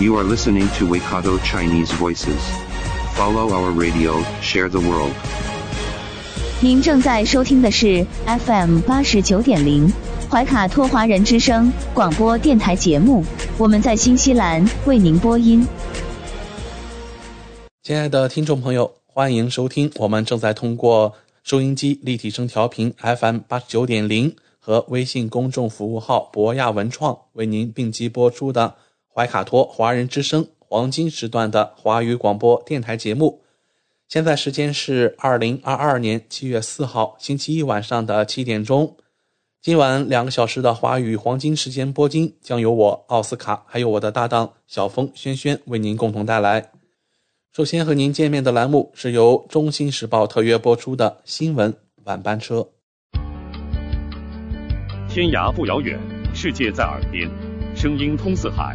You are listening to Waikato Chinese Voices. Follow our radio, share the world. 您正在收听的是 FM 八十九点零怀卡托华人之声广播电台节目，我们在新西兰为您播音。亲爱的听众朋友，欢迎收听我们正在通过收音机立体声调频 FM 八十九点零和微信公众服务号博亚文创为您并机播出的怀卡托华人之声黄金时段的华语广播电台节目。现在时间是二零二二年七月四号星期一晚上的七点钟。今晚两个小时的华语黄金时间播音将由我奥斯卡还有我的搭档小峰轩轩为您共同带来。首先和您见面的栏目是由《中新时报》特约播出的新闻晚班车。天涯不遥远，世界在耳边，声音通四海，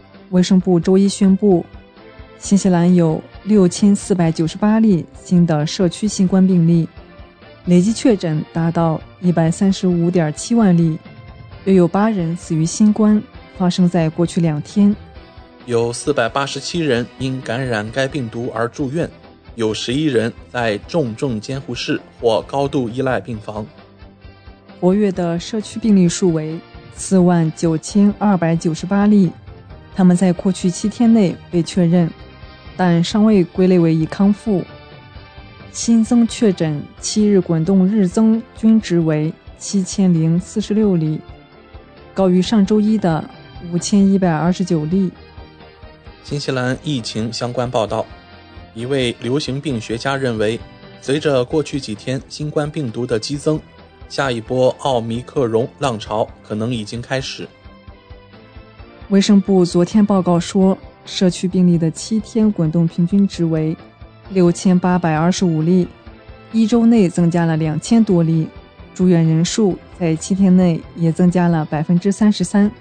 卫生部周一宣布，新西兰有六千四百九十八例新的社区新冠病例，累计确诊达到一百三十五点七万例，约有八人死于新冠，发生在过去两天。有四百八十七人因感染该病毒而住院，有十一人在重症监护室或高度依赖病房。活跃的社区病例数为四万九千二百九十八例，他们在过去七天内被确认，但尚未归类为已康复。新增确诊七日滚动日增均值为七千零四十六例，高于上周一的五千一百二十九例。新西兰疫情相关报道，一位流行病学家认为，随着过去几天新冠病毒的激增，下一波奥密克戎浪潮可能已经开始。卫生部昨天报告说，社区病例的七天滚动平均值为六千八百二十五例，一周内增加了两千多例，住院人数在七天内也增加了百分之三十三。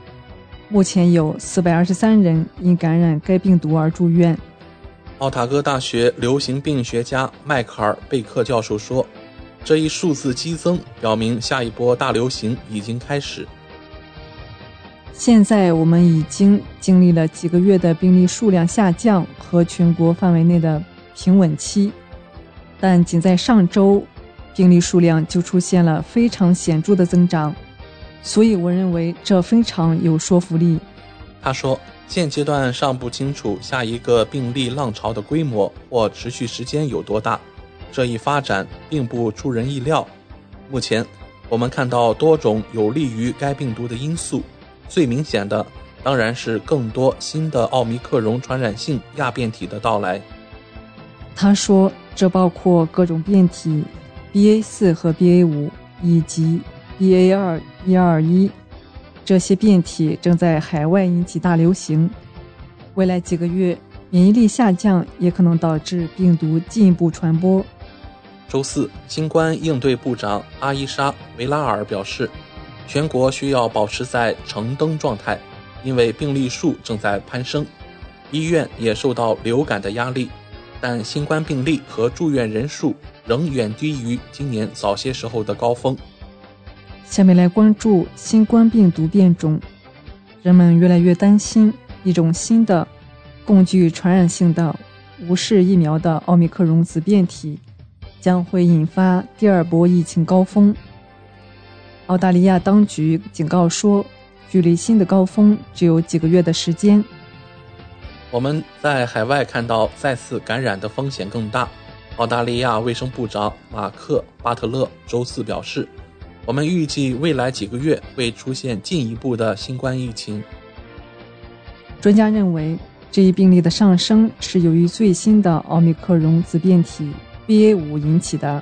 目前有四百二十三人因感染该病毒而住院。奥塔哥大学流行病学家迈克尔·贝克教授说：“这一数字激增表明下一波大流行已经开始。现在我们已经经历了几个月的病例数量下降和全国范围内的平稳期，但仅在上周，病例数量就出现了非常显著的增长。”所以，我认为这非常有说服力。他说：“现阶段尚不清楚下一个病例浪潮的规模或持续时间有多大，这一发展并不出人意料。目前，我们看到多种有利于该病毒的因素，最明显的当然是更多新的奥密克戎传染性亚变体的到来。”他说：“这包括各种变体，BA 四和 BA 五以及。” BA 二一二一，这些变体正在海外引起大流行。未来几个月，免疫力下降也可能导致病毒进一步传播。周四，新冠应对部长阿伊莎·维拉尔表示，全国需要保持在橙灯状态，因为病例数正在攀升，医院也受到流感的压力，但新冠病例和住院人数仍远低于今年早些时候的高峰。下面来关注新冠病毒变种，人们越来越担心一种新的、更具传染性的、无视疫苗的奥密克戎子变体将会引发第二波疫情高峰。澳大利亚当局警告说，距离新的高峰只有几个月的时间。我们在海外看到再次感染的风险更大。澳大利亚卫生部长马克·巴特勒周四表示：“我们预计未来几个月会出现进一步的新冠疫情。”专家认为，这一病例的上升是由于最新的奥密克戎子变体 BA.5 引起的。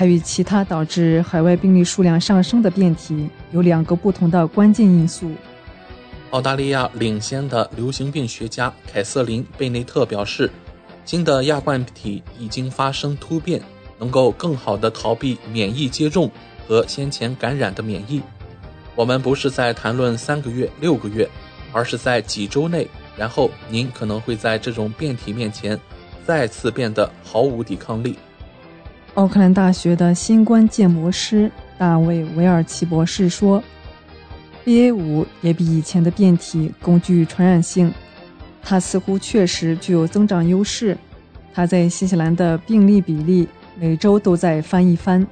它与其他导致海外病例数量上升的变体有两个不同的关键因素。澳大利亚领先的流行病学家凯瑟琳·贝内特表示。新的亚冠体已经发生突变，能够更好地逃避免疫接种和先前感染的免疫。我们不是在谈论三个月、六个月，而是在几周内。然后您可能会在这种变体面前再次变得毫无抵抗力。奥克兰大学的新冠建模师大卫·维尔奇博士说：“BA.5 也比以前的变体更具传染性。”它似乎确实具有增长优势。它在新西兰的病例比例每周都在翻一番。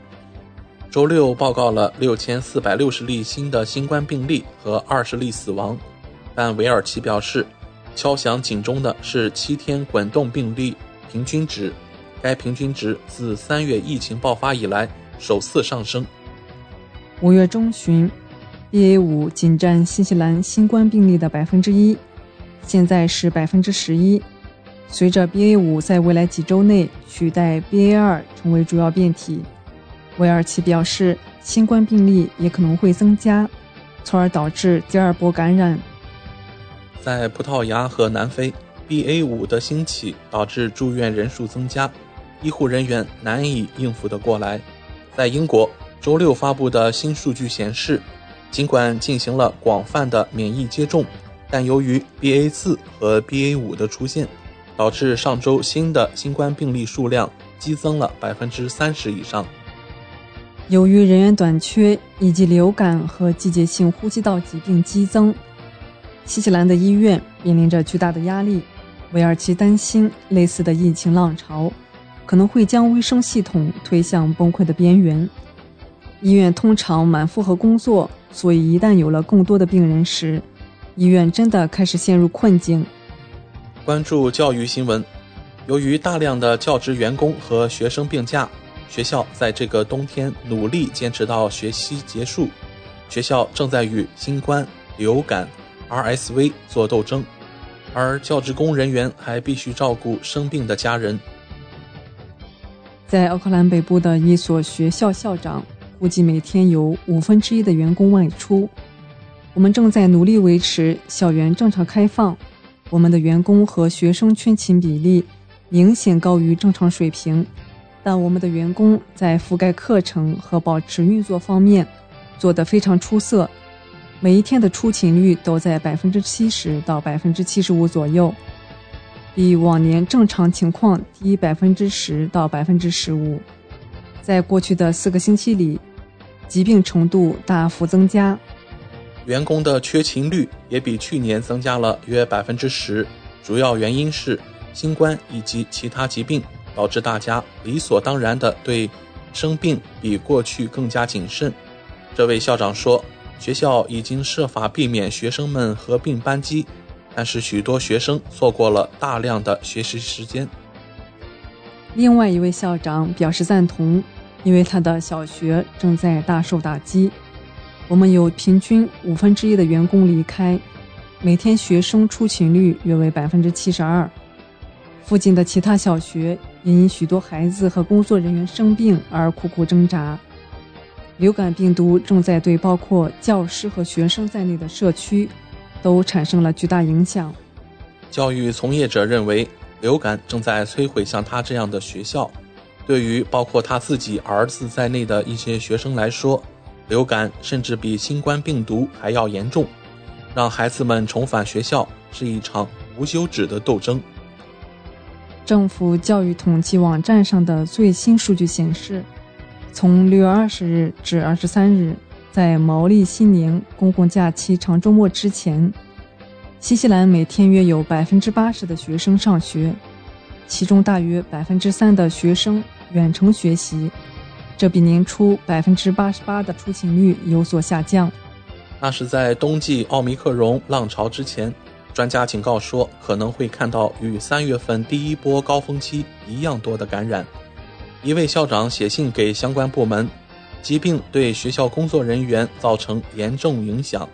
周六报告了六千四百六十例新的新冠病例和二十例死亡，但韦尔奇表示，敲响警钟的是七天滚动病例平均值，该平均值自三月疫情爆发以来首次上升。五月中旬，BA 五仅占新西兰新冠病例的百分之一。现在是百分之十一。随着 BA 五在未来几周内取代 BA 二成为主要变体，韦尔奇表示，新冠病例也可能会增加，从而导致第二波感染。在葡萄牙和南非，BA 五的兴起导致住院人数增加，医护人员难以应付得过来。在英国，周六发布的新数据显示，尽管进行了广泛的免疫接种。但由于 BA 四和 BA 五的出现，导致上周新的新冠病例数量激增了百分之三十以上。由于人员短缺以及流感和季节性呼吸道疾病激增，新西兰的医院面临着巨大的压力。韦尔奇担心，类似的疫情浪潮可能会将卫生系统推向崩溃的边缘。医院通常满负荷工作，所以一旦有了更多的病人时，医院真的开始陷入困境。关注教育新闻，由于大量的教职员工和学生病假，学校在这个冬天努力坚持到学期结束。学校正在与新冠、流感、RSV 做斗争，而教职工人员还必须照顾生病的家人。在奥克兰北部的一所学校校长估计，每天有五分之一的员工外出。我们正在努力维持校园正常开放。我们的员工和学生缺勤比例明显高于正常水平，但我们的员工在覆盖课程和保持运作方面做得非常出色。每一天的出勤率都在百分之七十到百分之七十五左右，比往年正常情况低百分之十到百分之十五。在过去的四个星期里，疾病程度大幅增加。员工的缺勤率也比去年增加了约百分之十，主要原因是新冠以及其他疾病导致大家理所当然的对生病比过去更加谨慎。这位校长说：“学校已经设法避免学生们合并班级，但是许多学生错过了大量的学习时间。”另外一位校长表示赞同，因为他的小学正在大受打击。我们有平均五分之一的员工离开，每天学生出勤率约为百分之七十二。附近的其他小学也因许多孩子和工作人员生病而苦苦挣扎。流感病毒正在对包括教师和学生在内的社区都产生了巨大影响。教育从业者认为，流感正在摧毁像他这样的学校。对于包括他自己儿子在内的一些学生来说，流感甚至比新冠病毒还要严重，让孩子们重返学校是一场无休止的斗争。政府教育统计网站上的最新数据显示，从六月二十日至二十三日，在毛利新年公共假期长周末之前，新西兰每天约有百分之八十的学生上学，其中大约百分之三的学生远程学习。这比年初百分之八十八的出勤率有所下降。那是在冬季奥密克戎浪潮之前，专家警告说，可能会看到与三月份第一波高峰期一样多的感染。一位校长写信给相关部门，疾病对学校工作人员造成严重影响，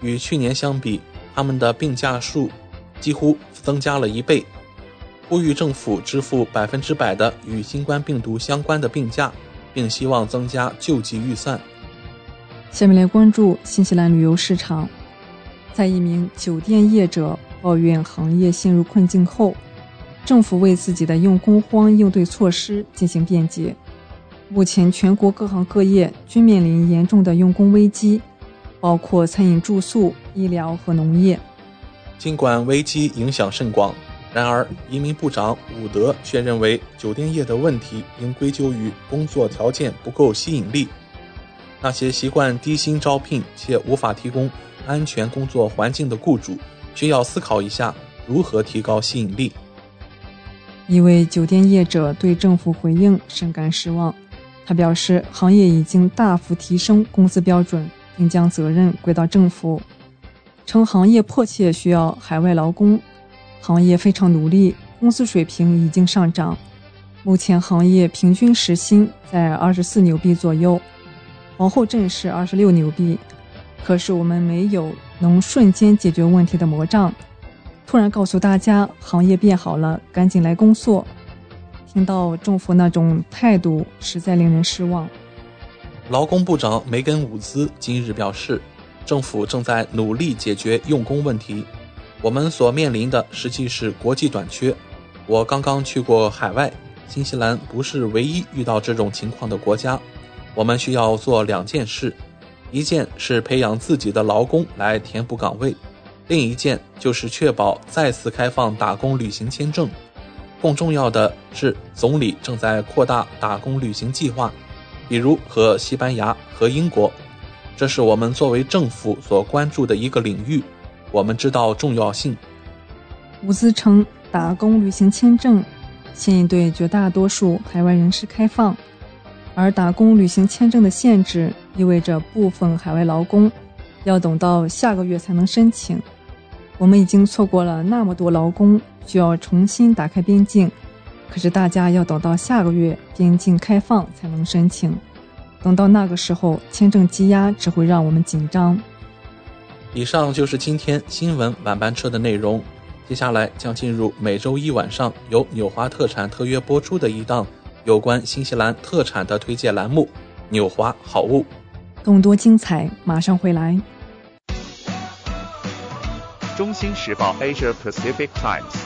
与去年相比，他们的病假数几乎增加了一倍。呼吁政府支付百分之百的与新冠病毒相关的病假，并希望增加救济预算。下面来关注新西兰旅游市场，在一名酒店业者抱怨行业陷入困境后，政府为自己的用工荒应对措施进行辩解。目前，全国各行各业均面临严重的用工危机，包括餐饮、住宿、医疗和农业。尽管危机影响甚广。然而，移民部长伍德却认为，酒店业的问题应归咎于工作条件不够吸引力。那些习惯低薪招聘且无法提供安全工作环境的雇主，需要思考一下如何提高吸引力。一位酒店业者对政府回应深感失望，他表示，行业已经大幅提升工资标准，并将责任归到政府，称行业迫切需要海外劳工。行业非常努力，工资水平已经上涨。目前行业平均时薪在二十四纽币左右，皇后镇是二十六纽币。可是我们没有能瞬间解决问题的魔杖，突然告诉大家行业变好了，赶紧来工作。听到政府那种态度，实在令人失望。劳工部长梅根伍兹今日表示，政府正在努力解决用工问题。我们所面临的实际是国际短缺。我刚刚去过海外，新西兰不是唯一遇到这种情况的国家。我们需要做两件事：一件是培养自己的劳工来填补岗位，另一件就是确保再次开放打工旅行签证。更重要的是，总理正在扩大打工旅行计划，比如和西班牙和英国。这是我们作为政府所关注的一个领域。我们知道重要性。伍兹称，打工旅行签证现已对绝大多数海外人士开放，而打工旅行签证的限制意味着部分海外劳工要等到下个月才能申请。我们已经错过了那么多劳工需要重新打开边境，可是大家要等到下个月边境开放才能申请。等到那个时候，签证积压只会让我们紧张。以上就是今天新闻晚班车的内容，接下来将进入每周一晚上由纽华特产特约播出的一档有关新西兰特产的推荐栏目《纽华好物》。更多精彩马上回来。中新时报 Asia Pacific Times，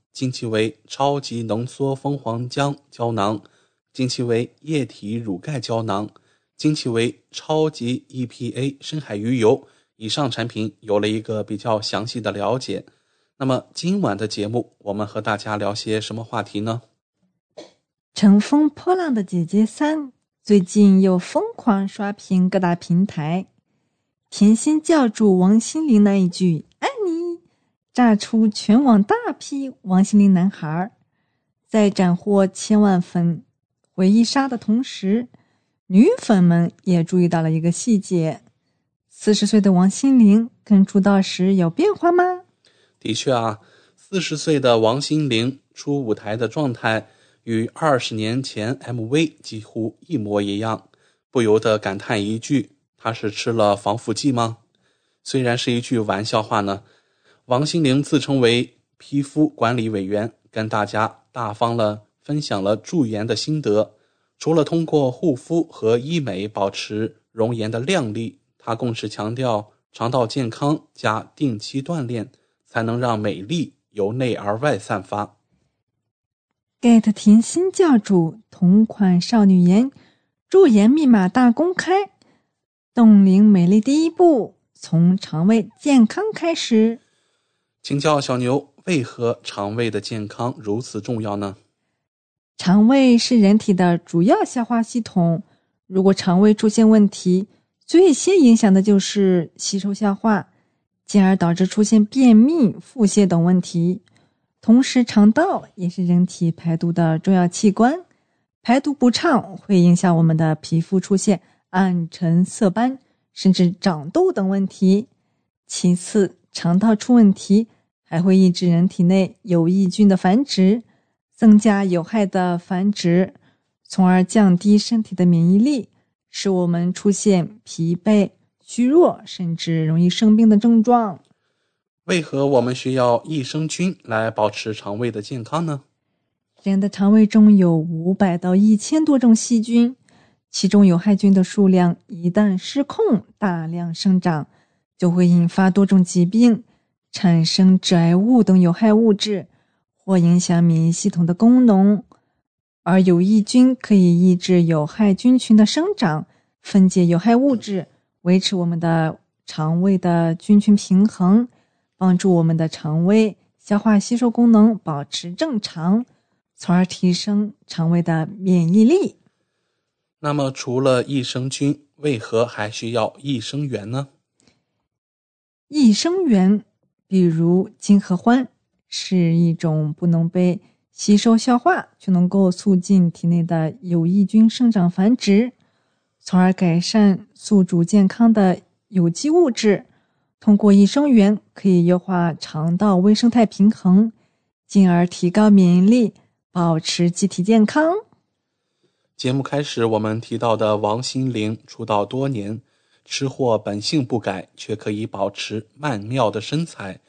近期为超级浓缩蜂皇浆胶囊。近期为液体乳钙胶囊、近期为超级 EPA 深海鱼油以上产品有了一个比较详细的了解。那么今晚的节目，我们和大家聊些什么话题呢？乘风破浪的姐姐三最近又疯狂刷屏各大平台，甜心教主王心凌那一句“爱你”，炸出全网大批王心凌男孩，在斩获千万粉。回忆杀的同时，女粉们也注意到了一个细节：四十岁的王心凌跟出道时有变化吗？的确啊，四十岁的王心凌出舞台的状态与二十年前 MV 几乎一模一样，不由得感叹一句：“她是吃了防腐剂吗？”虽然是一句玩笑话呢。王心凌自称为皮肤管理委员，跟大家大方了。分享了驻颜的心得，除了通过护肤和医美保持容颜的靓丽，她更是强调肠道健康加定期锻炼，才能让美丽由内而外散发。get 甜心教主同款少女颜驻颜密码大公开，冻龄美丽第一步从肠胃健康开始。请教小牛，为何肠胃的健康如此重要呢？肠胃是人体的主要消化系统，如果肠胃出现问题，最先影响的就是吸收消化，进而导致出现便秘、腹泻等问题。同时，肠道也是人体排毒的重要器官，排毒不畅会影响我们的皮肤出现暗沉、色斑，甚至长痘等问题。其次，肠道出问题还会抑制人体内有益菌的繁殖。增加有害的繁殖，从而降低身体的免疫力，使我们出现疲惫、虚弱，甚至容易生病的症状。为何我们需要益生菌来保持肠胃的健康呢？人的肠胃中有五百到一千多种细菌，其中有害菌的数量一旦失控，大量生长，就会引发多种疾病，产生致癌物等有害物质。或影响免疫系统的功能。而有益菌可以抑制有害菌群的生长，分解有害物质，维持我们的肠胃的菌群平衡，帮助我们的肠胃消化吸收功能保持正常，从而提升肠胃的免疫力。那么，除了益生菌，为何还需要益生元呢？益生元，比如金合欢，是一种不能被吸收消化，却能够促进体内的有益菌生长繁殖，从而改善宿主健康的有机物质。通过益生元，可以优化肠道微生态平衡，进而提高免疫力，保持机体健康。节目开始，我们提到的王心凌出道多年。吃货本性不改，却可以保持曼妙的身材，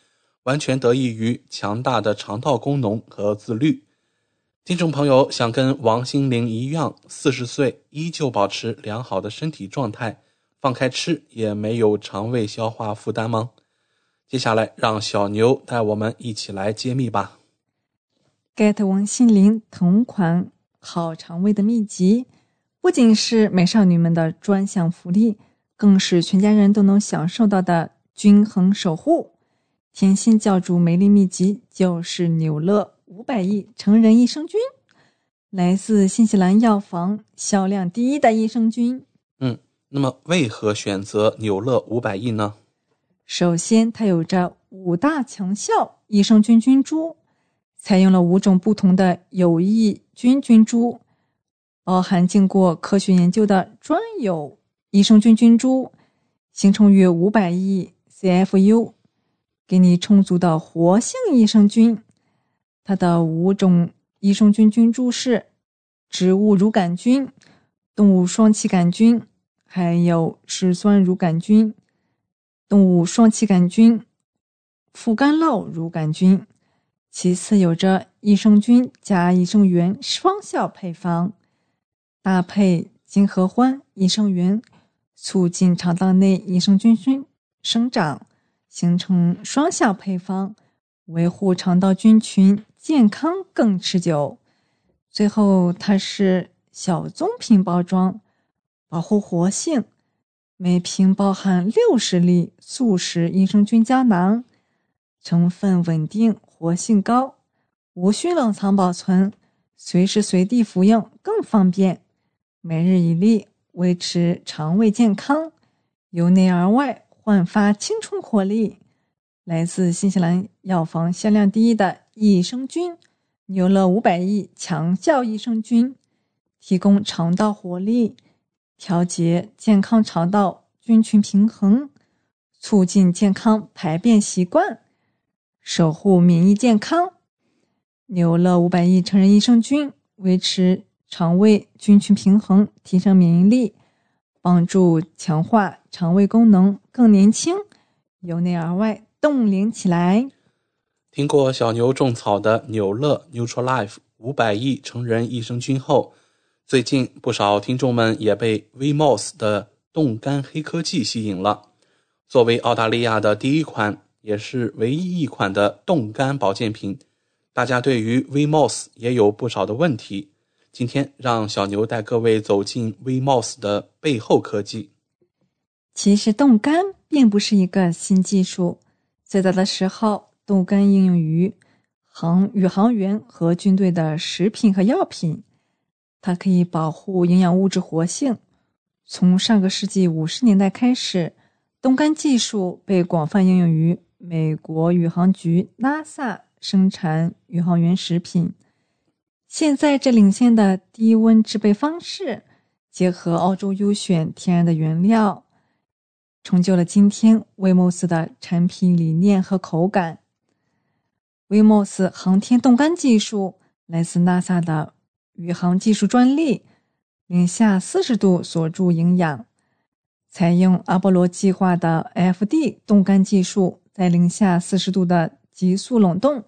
完全得益于强大的肠道功能和自律。听众朋友想跟王心凌一样，四十岁依旧保持良好的身体状态，放开吃也没有肠胃消化负担吗？接下来让小牛带我们一起来揭秘吧。get 王心凌同款好肠胃的秘籍，不仅是美少女们的专享福利。更是全家人都能享受到的均衡守护。甜心教主美丽秘籍就是纽乐五百亿成人益生菌，来自新西兰药房销量第一的益生菌。嗯，那么为何选择纽乐五百亿呢？首先，它有着五大强效益生菌菌株，采用了五种不同的有益菌菌株，包含经过科学研究的专有。益生菌菌株形成约五百亿 CFU，给你充足的活性益生菌。它的五种益生菌菌株是植物乳杆菌、动物双歧杆菌，还有嗜酸乳杆菌、动物双歧杆菌、副干酪乳杆菌。其次，有着益生菌加益生元双效配方，搭配金合欢益生元。促进肠道内益生菌菌生长，形成双效配方，维护肠道菌群健康更持久。最后，它是小棕瓶包装，保护活性，每瓶包含六十粒素食益生菌胶囊，成分稳定，活性高，无需冷藏保存，随时随地服用更方便。每日一粒。维持肠胃健康，由内而外焕发青春活力。来自新西兰药房销量第一的益生菌牛乐五百亿强效益生菌，提供肠道活力，调节健康肠道菌群平衡，促进健康排便习惯，守护免疫健康。牛乐五百亿成人益生菌维持。肠胃菌群平衡，提升免疫力，帮助强化肠胃功能，更年轻，由内而外冻龄起来。听过小牛种草的纽乐 Neutralife 五百亿成人益生菌后，最近不少听众们也被 VMOS 的冻干黑科技吸引了。作为澳大利亚的第一款，也是唯一一款的冻干保健品，大家对于 VMOS 也有不少的问题。今天让小牛带各位走进 VMOS 的背后科技。其实冻干并不是一个新技术，最早的时候，冻干应用于航宇航员和军队的食品和药品，它可以保护营养物质活性。从上个世纪五十年代开始，冻干技术被广泛应用于美国宇航局 NASA 生产宇航员食品。现在，这领先的低温制备方式，结合澳洲优选天然的原料，成就了今天威莫斯的产品理念和口感。威莫斯航天冻干技术来自 NASA 的宇航技术专利，零下四十度锁住营养，采用阿波罗计划的 FD 冻干技术，在零下四十度的急速冷冻，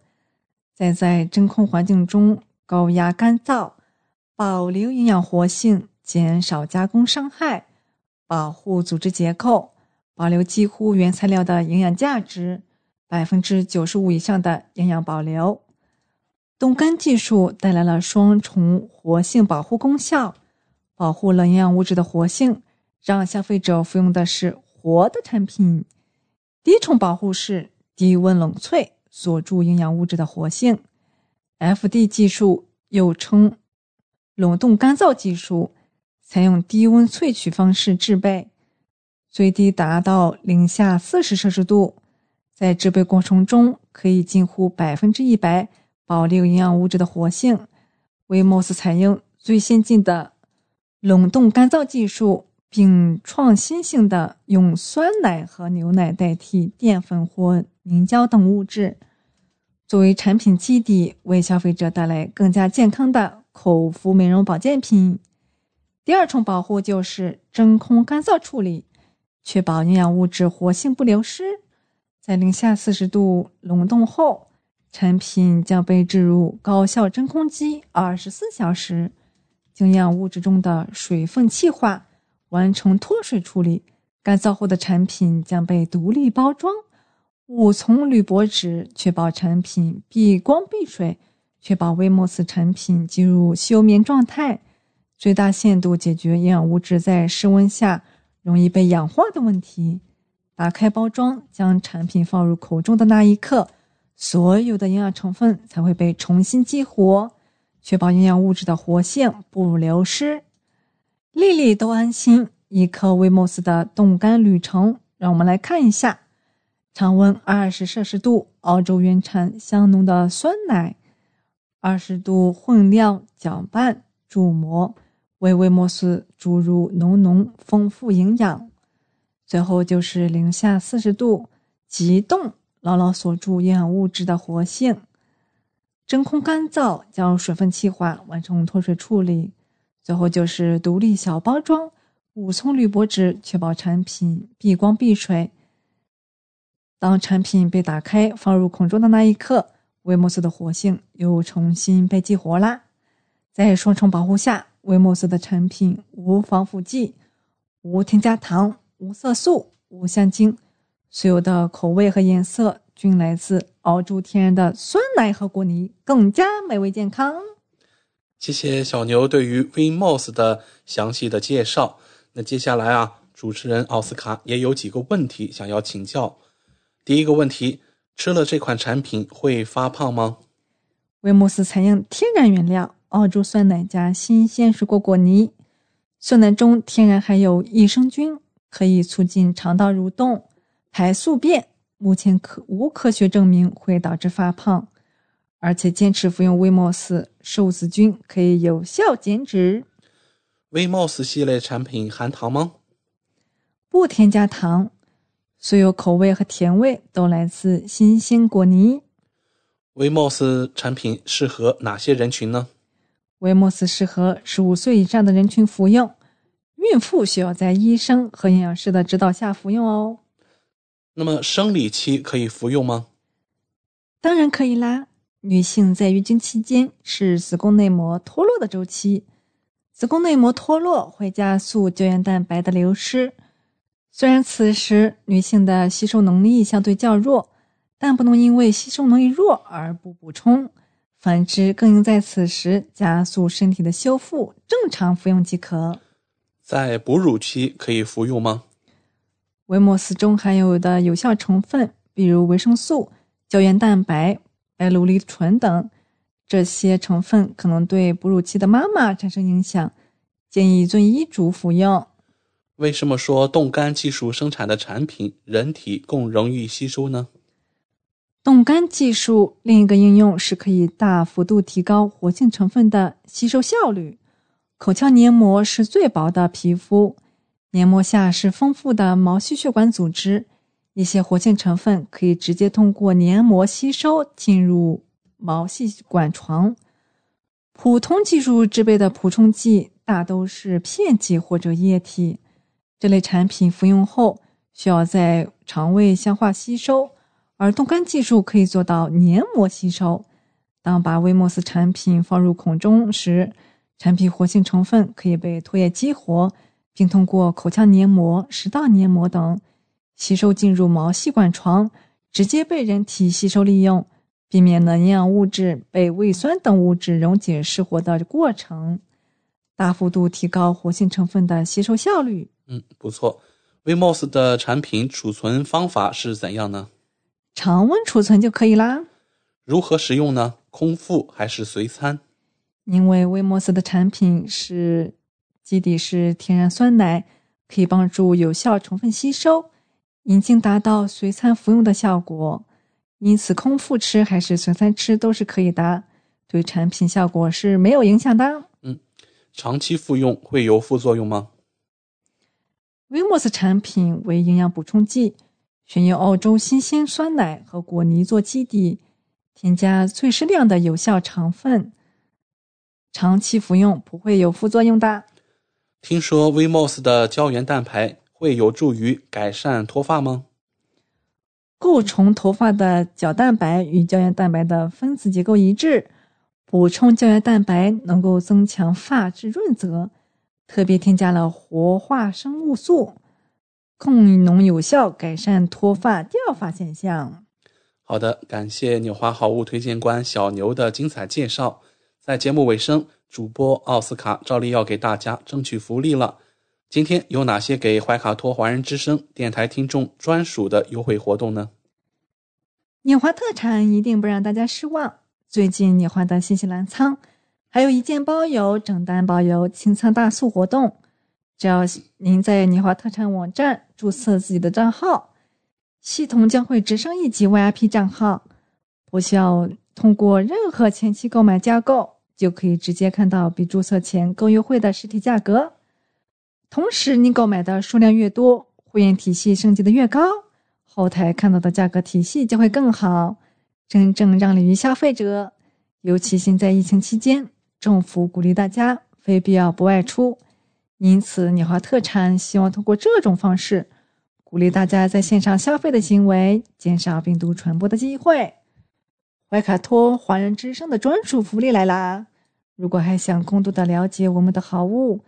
再在真空环境中。高压干燥，保留营养活性，减少加工伤害，保护组织结构，保留几乎原材料的营养价值，百分之九十五以上的营养保留。冻干技术带来了双重活性保护功效，保护了营养物质的活性，让消费者服用的是活的产品。第一重保护是低温冷萃，锁住营养物质的活性。FD 技术又称冷冻干燥技术，采用低温萃取方式制备，最低达到零下四十摄氏度。在制备过程中，可以近乎百分之一百保留营养物质的活性。威莫斯采用最先进的冷冻干燥技术，并创新性的用酸奶和牛奶代替淀粉或凝胶等物质作为产品基底，为消费者带来更加健康的口服美容保健品。第二重保护就是真空干燥处理，确保营养物质活性不流失。在零下四十度冷冻后，产品将被置入高效真空机，二十四小时，营养物质中的水分气化，完成脱水处理。干燥后的产品将被独立包装，五层铝箔纸确保产品避光避水，确保威莫斯产品进入休眠状态，最大限度解决营养物质在室温下容易被氧化的问题。打开包装，将产品放入口中的那一刻，所有的营养成分才会被重新激活，确保营养物质的活性不流失。粒粒都安心，一颗威莫斯的冻干旅程。让我们来看一下：常温二十摄氏度，澳洲原产香浓的酸奶；二十度混料搅拌注模，为威莫斯注入浓浓丰富营养。最后就是零下四十度急冻，牢牢锁住营养物质的活性。真空干燥将水分气化，完成脱水处理。最后就是独立小包装，五层铝箔纸确保产品避光避水。当产品被打开放入孔中的那一刻，威莫斯的活性又重新被激活啦。在双重保护下，威莫斯的产品无防腐剂，无添加糖。无色素、无香精，所有的口味和颜色均来自澳洲天然的酸奶和果泥，更加美味健康。谢谢小牛对于 Vmos 的详细的介绍。那接下来啊，主持人奥斯卡也有几个问题想要请教。第一个问题，吃了这款产品会发胖吗？威莫斯采用天然原料，澳洲酸奶加新鲜水果果泥，酸奶中天然含有益生菌。可以促进肠道蠕动、排宿便。目前可无科学证明会导致发胖，而且坚持服用威莫斯瘦子菌可以有效减脂。威莫斯系列产品含糖吗？不添加糖，所有口味和甜味都来自新鲜果泥。威莫斯产品适合哪些人群呢？威莫斯适合十五岁以上的人群服用。孕妇需要在医生和营养师的指导下服用哦。那么生理期可以服用吗？当然可以啦。女性在月经期间是子宫内膜脱落的周期，子宫内膜脱落会加速胶原蛋白的流失。虽然此时女性的吸收能力相对较弱，但不能因为吸收能力弱而不补充。反之，更应在此时加速身体的修复，正常服用即可。在哺乳期可以服用吗？维莫斯中含有的有效成分，比如维生素、胶原蛋白、白藜芦醇等，这些成分可能对哺乳期的妈妈产生影响，建议遵医嘱服用。为什么说冻干技术生产的产品人体更容易吸收呢？冻干技术另一个应用是可以大幅度提高活性成分的吸收效率。口腔黏膜是最薄的皮肤，黏膜下是丰富的毛细血管组织，一些活性成分可以直接通过黏膜吸收进入毛细管床。普通技术制备的补充剂大都是片剂或者液体，这类产品服用后需要在肠胃消化吸收，而冻干技术可以做到黏膜吸收。当把威莫斯产品放入口中时，产品活性成分可以被唾液激活，并通过口腔黏膜、食道黏膜等吸收进入毛细管床，直接被人体吸收利用，避免了营养物质被胃酸等物质溶解失活的过程，大幅度提高活性成分的吸收效率。嗯，不错。Vmos 的产品储存方法是怎样呢？常温储存就可以啦。如何使用呢？空腹还是随餐？因为 Vmos 的产品是基底是天然酸奶，可以帮助有效成分吸收，已经达到随餐服用的效果。因此，空腹吃还是随餐吃都是可以的，对产品效果是没有影响的。嗯，长期服用会有副作用吗？Vmos 产品为营养补充剂，选用澳洲新鲜酸奶和果泥做基底，添加最适量的有效成分，长期服用不会有副作用的。听说 Vmos 的胶原蛋白会有助于改善脱发吗？构成头发的角蛋白与胶原蛋白的分子结构一致，补充胶原蛋白能够增强发质润泽，特别添加了活化生物素，更能有效改善脱发掉发现象。好的，感谢纽华好物推荐官小牛的精彩介绍。在节目尾声，主播奥斯卡照例要给大家争取福利了。今天有哪些给怀卡托华人之声电台听众专属的优惠活动呢？纽华特产一定不让大家失望。最近纽华的新西兰仓还有一件包邮、整单包邮清仓大促活动，只要您在纽华特产网站注册自己的账号，系统将会直升一级 VIP 账号，不需要通过任何前期购买加购，就可以直接看到比注册前更优惠的实体价格。同时，你购买的数量越多，会员体系升级的越高，后台看到的价格体系就会更好，真正让利于消费者。尤其现在疫情期间，政府鼓励大家非必要不外出，因此鸟华特产希望通过这种方式，鼓励大家在线上消费的行为，减少病毒传播的机会。怀卡托华人之声的专属福利来啦！如果还想更多的了解我们的好物，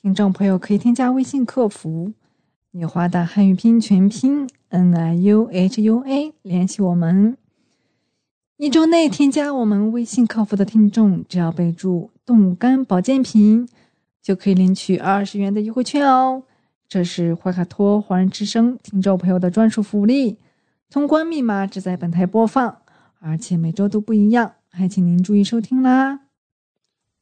听众朋友可以添加微信客服“纽华”的汉语拼音全拼 “n i u h u a” 联系我们。一周内添加我们微信客服的听众，只要备注“冻干保健品”，就可以领取二十元的优惠券哦。这是怀卡托华人之声听众朋友的专属福利，通关密码只在本台播放，而且每周都不一样，还请您注意收听啦。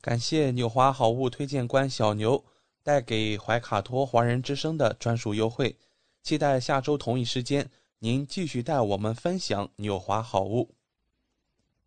感谢纽华好物推荐官小牛。带给怀卡托华人之声的专属优惠，期待下周同一时间您继续带我们分享纽华好物。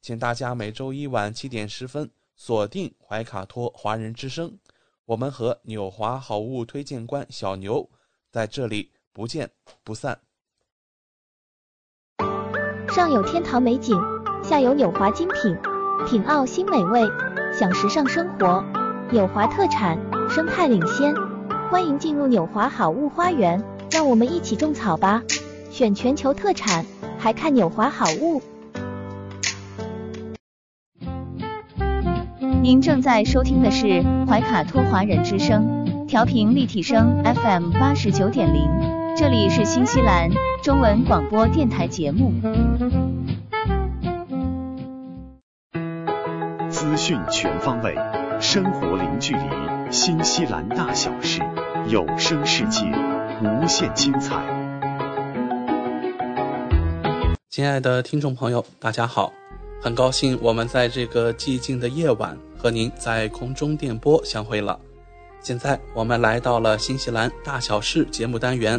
请大家每周一晚七点十分锁定怀卡托华人之声，我们和纽华好物推荐官小牛在这里不见不散。上有天堂美景，下有纽华精品，品澳新美味。享时尚生活，纽华特产，生态领先，欢迎进入纽华好物花园，让我们一起种草吧！选全球特产，还看纽华好物。您正在收听的是怀卡托华人之声，调频立体声 FM 八十九点零，这里是新西兰中文广播电台节目。资讯全方位，生活零距离，新西兰大小事，有声世界，无限精彩。亲爱的听众朋友，大家好，很高兴我们在这个寂静的夜晚和您在空中电波相会了。现在我们来到了新西兰大小事节目单元，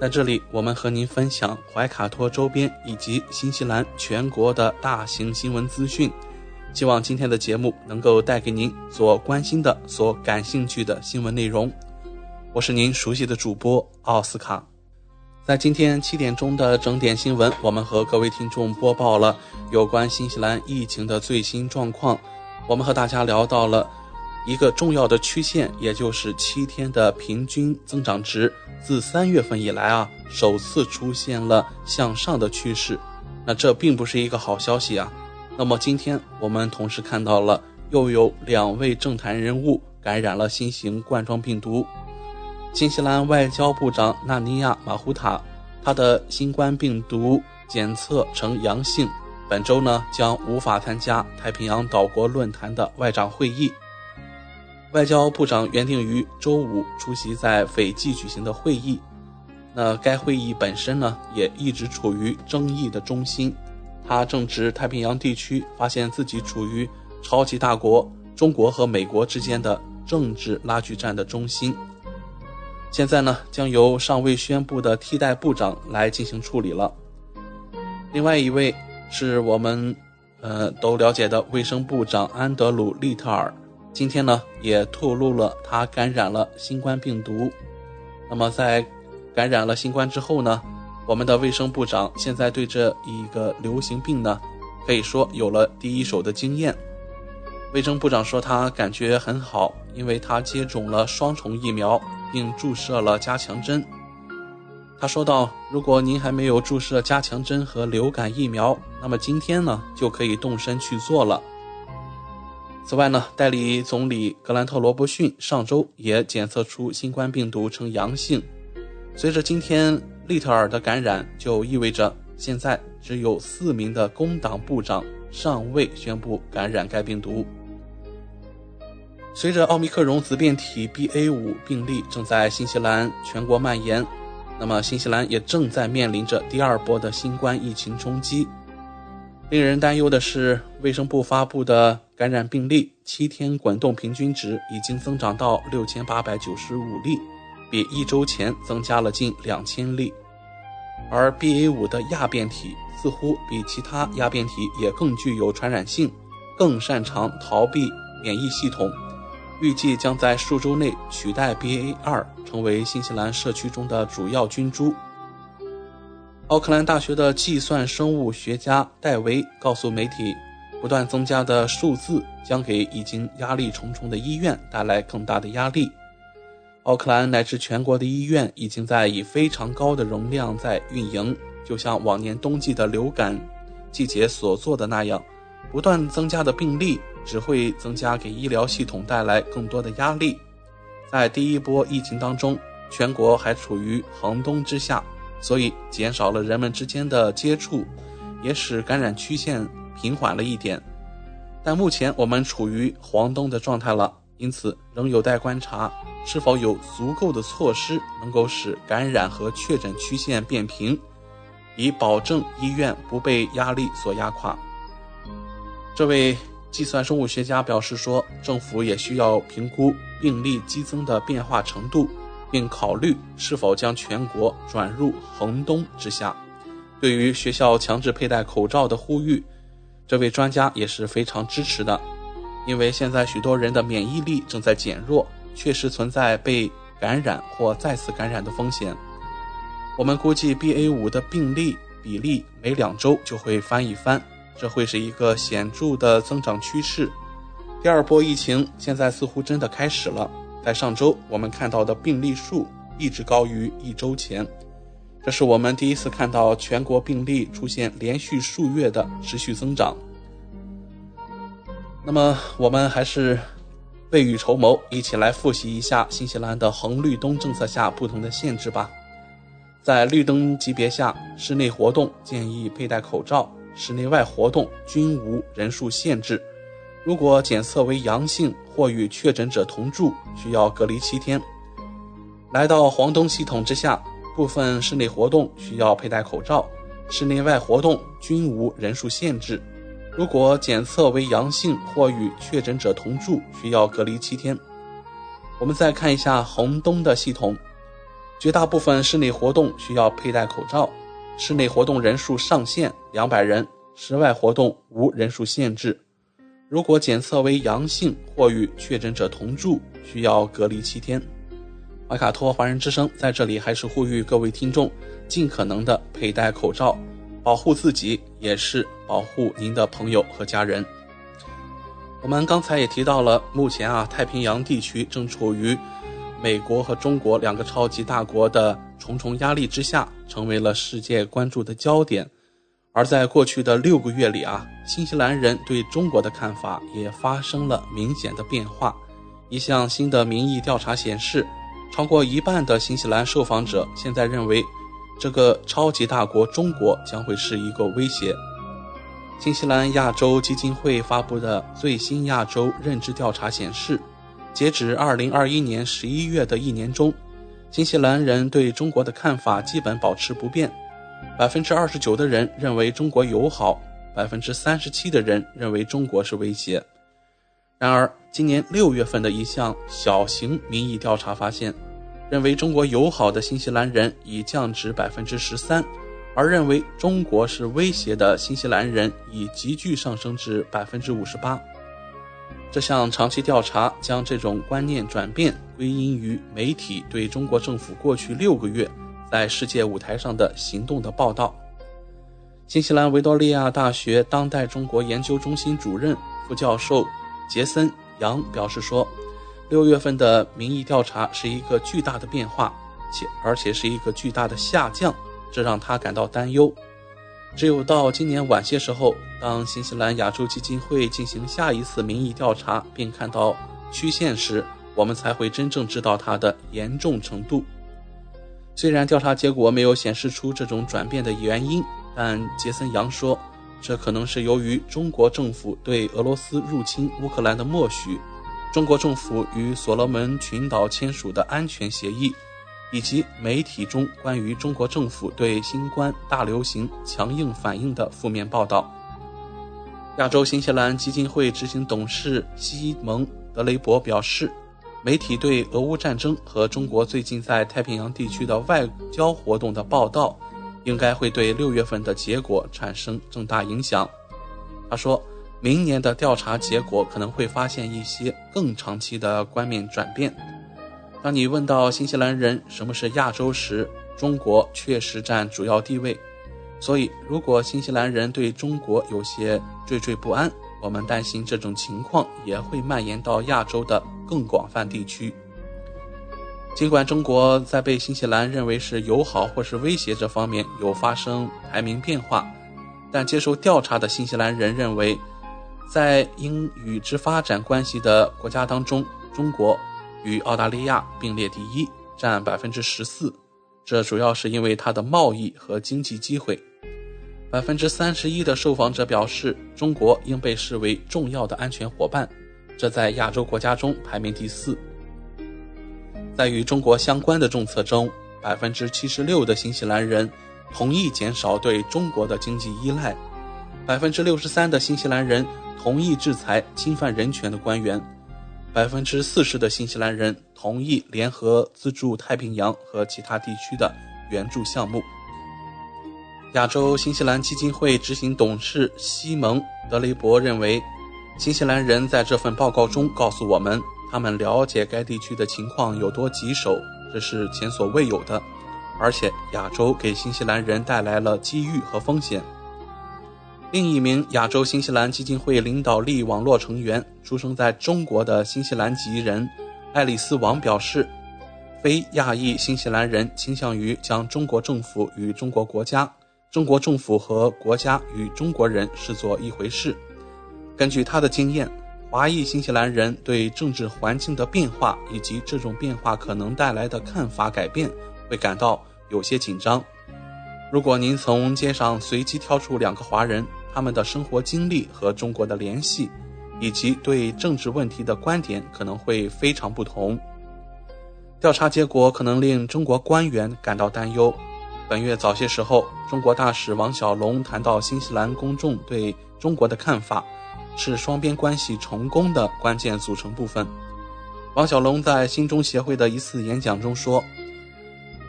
在这里我们和您分享怀卡托周边以及新西兰全国的大型新闻资讯。希望今天的节目能够带给您所关心的、所感兴趣的新闻内容。我是您熟悉的主播奥斯卡。在今天七点钟的整点新闻，我们和各位听众播报了有关新西兰疫情的最新状况。我们和大家聊到了一个重要的曲线，也就是七天的平均增长值，自三月份以来啊，首次出现了向上的趋势。那这并不是一个好消息啊。那么今天我们同时看到了又有两位政坛人物感染了新型冠状病毒。新西兰外交部长纳尼亚马胡塔，他的新冠病毒检测呈阳性，本周呢将无法参加太平洋岛国论坛的外长会议。外交部长原定于周五出席在斐济举行的会议，那该会议本身呢也一直处于争议的中心。他正值太平洋地区发现自己处于超级大国中国和美国之间的政治拉锯战的中心。现在呢，将由尚未宣布的替代部长来进行处理了。另外一位是我们，呃，都了解的卫生部长安德鲁·利特尔，今天呢也透露了他感染了新冠病毒。那么在感染了新冠之后呢，我们的卫生部长现在对这一个流行病呢，可以说有了第一手的经验。卫生部长说他感觉很好，因为他接种了双重疫苗。并注射了加强针。他说道：“如果您还没有注射加强针和流感疫苗，那么今天呢就可以动身去做了。”此外呢，代理总理格兰特·罗伯逊上周也检测出新冠病毒呈阳性。随着今天利特尔的感染，就意味着现在只有四名的工党部长尚未宣布感染该病毒。随着奥密克戎子变体 BA.5 病例正在新西兰全国蔓延，那么新西兰也正在面临着第二波的新冠疫情冲击。令人担忧的是，卫生部发布的感染病例七天滚动平均值已经增长到六千八百九十五例，比一周前增加了近两千例。而 BA.5 的亚变体似乎比其他亚变体也更具有传染性，更擅长逃避免疫系统。预计将在数周内取代 BA.2，成为新西兰社区中的主要菌株。奥克兰大学的计算生物学家戴维告诉媒体，不断增加的数字将给已经压力重重的医院带来更大的压力。奥克兰乃至全国的医院已经在以非常高的容量在运营，就像往年冬季的流感季节所做的那样，不断增加的病例。只会增加给医疗系统带来更多的压力。在第一波疫情当中，全国还处于寒冬之下，所以减少了人们之间的接触，也使感染曲线平缓了一点。但目前我们处于黄冬的状态了，因此仍有待观察是否有足够的措施能够使感染和确诊曲线变平，以保证医院不被压力所压垮。这位。计算生物学家表示说，政府也需要评估病例激增的变化程度，并考虑是否将全国转入恒冬之下。对于学校强制佩戴口罩的呼吁，这位专家也是非常支持的，因为现在许多人的免疫力正在减弱，确实存在被感染或再次感染的风险。我们估计 BA.5 的病例比例每两周就会翻一番。这会是一个显著的增长趋势。第二波疫情现在似乎真的开始了。在上周，我们看到的病例数一直高于一周前，这是我们第一次看到全国病例出现连续数月的持续增长。那么，我们还是未雨绸缪，一起来复习一下新西兰的红绿灯政策下不同的限制吧。在绿灯级别下，室内活动建议佩戴口罩。室内外活动均无人数限制。如果检测为阳性或与确诊者同住，需要隔离七天。来到黄灯系统之下，部分室内活动需要佩戴口罩，室内外活动均无人数限制。如果检测为阳性或与确诊者同住，需要隔离七天。我们再看一下红东的系统，绝大部分室内活动需要佩戴口罩，室内活动人数上限两百人，室外活动无人数限制。如果检测为阳性或与确诊者同住，需要隔离七天。怀卡托华人之声在这里还是呼吁各位听众，尽可能的佩戴口罩，保护自己，也是保护您的朋友和家人。我们刚才也提到了，目前啊，太平洋地区正处于美国和中国两个超级大国的重重压力之下，成为了世界关注的焦点。而在过去的六个月里啊，新西兰人对中国的看法也发生了明显的变化。一项新的民意调查显示。超过一半的新西兰受访者现在认为，这个超级大国中国将会是一个威胁。新西兰亚洲基金会发布的最新亚洲认知调查显示，截止2021年11月的一年中，新西兰人对中国的看法基本保持不变。百分之二十九的人认为中国友好，百分之三十七的人认为中国是威胁。然而，今年六月份的一项小型民意调查发现，认为中国友好的新西兰人已降至百分之十三，而认为中国是威胁的新西兰人已急剧上升至百分之五十八。这项长期调查将这种观念转变归因于媒体对中国政府过去六个月在世界舞台上的行动的报道。新西兰维多利亚大学当代中国研究中心主任、副教授。杰森·杨表示说：“六月份的民意调查是一个巨大的变化，且而且是一个巨大的下降，这让他感到担忧。只有到今年晚些时候，当新西兰亚洲基金会进行下一次民意调查，并看到曲线时，我们才会真正知道它的严重程度。虽然调查结果没有显示出这种转变的原因，但杰森·杨说。”这可能是由于中国政府对俄罗斯入侵乌克兰的默许，中国政府与所罗门群岛签署的安全协议，以及媒体中关于中国政府对新冠大流行强硬反应的负面报道。亚洲新西兰基金会执行董事西蒙·德雷伯表示，媒体对俄乌战争和中国最近在太平洋地区的外交活动的报道。应该会对六月份的结果产生重大影响。他说，明年的调查结果可能会发现一些更长期的观念转变。当你问到新西兰人什么是亚洲时，中国确实占主要地位。所以，如果新西兰人对中国有些惴惴不安，我们担心这种情况也会蔓延到亚洲的更广泛地区。尽管中国在被新西兰认为是友好或是威胁这方面有发生排名变化，但接受调查的新西兰人认为，在英与之发展关系的国家当中，中国与澳大利亚并列第一，占百分之十四。这主要是因为它的贸易和经济机会。百分之三十一的受访者表示，中国应被视为重要的安全伙伴，这在亚洲国家中排名第四。在与中国相关的政策中，百分之七十六的新西兰人同意减少对中国的经济依赖，百分之六十三的新西兰人同意制裁侵犯人权的官员，百分之四十的新西兰人同意联合资助太平洋和其他地区的援助项目。亚洲新西兰基金会执行董事西蒙·德雷伯认为，新西兰人在这份报告中告诉我们。他们了解该地区的情况有多棘手，这是前所未有的。而且，亚洲给新西兰人带来了机遇和风险。另一名亚洲新西兰基金会领导力网络成员、出生在中国的新西兰籍人爱丽丝王表示：“非亚裔新西兰人倾向于将中国政府与中国国家、中国政府和国家与中国人视作一回事。”根据他的经验。华裔新西兰人对政治环境的变化以及这种变化可能带来的看法改变会感到有些紧张。如果您从街上随机挑出两个华人，他们的生活经历和中国的联系，以及对政治问题的观点可能会非常不同。调查结果可能令中国官员感到担忧。本月早些时候，中国大使王小龙谈到新西兰公众对中国的看法，是双边关系成功的关键组成部分。王小龙在新中协会的一次演讲中说：“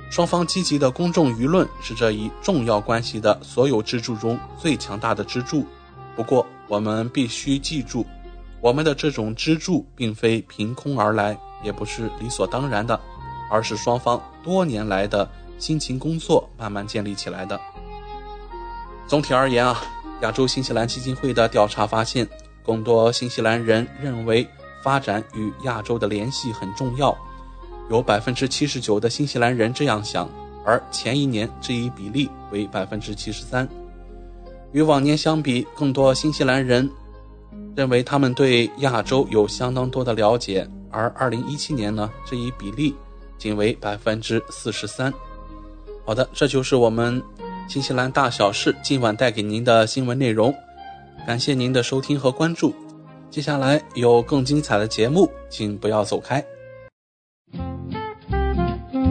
双方积极的公众舆论是这一重要关系的所有支柱中最强大的支柱。不过，我们必须记住，我们的这种支柱并非凭空而来，也不是理所当然的，而是双方多年来的。”辛勤工作慢慢建立起来的。总体而言啊，亚洲新西兰基金会的调查发现，更多新西兰人认为发展与亚洲的联系很重要，有百分之七十九的新西兰人这样想，而前一年这一比例为百分之七十三。与往年相比，更多新西兰人认为他们对亚洲有相当多的了解，而二零一七年呢，这一比例仅为百分之四十三。好的，这就是我们新西兰大小事今晚带给您的新闻内容。感谢您的收听和关注，接下来有更精彩的节目，请不要走开。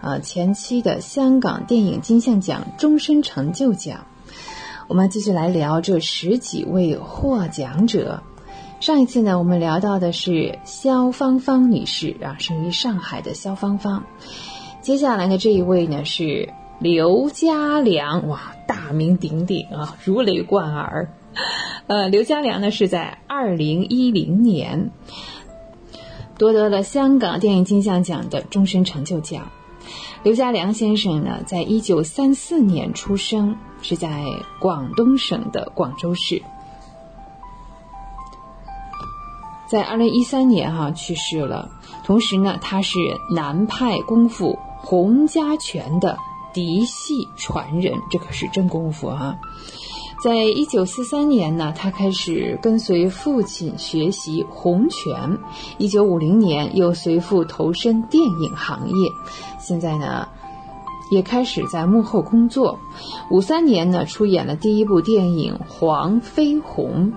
啊，前期的香港电影金像奖终身成就奖，我们继续来聊这十几位获奖者。上一次呢，我们聊到的是肖芳芳女士啊，生于上海的肖芳芳。接下来的这一位呢是刘家良，哇，大名鼎鼎啊，如雷贯耳。呃，刘家良呢是在二零一零年夺得了香港电影金像奖的终身成就奖。刘家良先生呢，在一九三四年出生，是在广东省的广州市。在二零一三年哈去世了。同时呢，他是南派功夫洪家拳的嫡系传人，这可是真功夫啊！在一九四三年呢，他开始跟随父亲学习洪拳。一九五零年又随父投身电影行业。现在呢，也开始在幕后工作。五三年呢，出演了第一部电影《黄飞鸿》。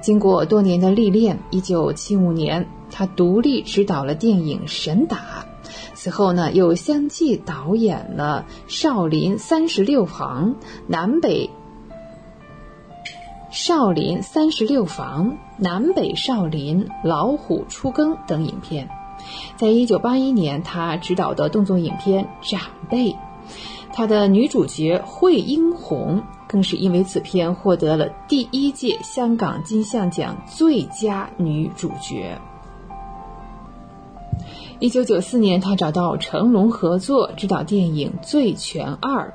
经过多年的历练，一九七五年，他独立执导了电影《神打》。此后呢，又相继导演了《少林三十六行》《南北少林三十六房》《南北少林》《老虎出更》等影片。在一九八一年，他执导的动作影片《长辈》，他的女主角惠英红更是因为此片获得了第一届香港金像奖最佳女主角。一九九四年，他找到成龙合作执导电影《醉拳二》，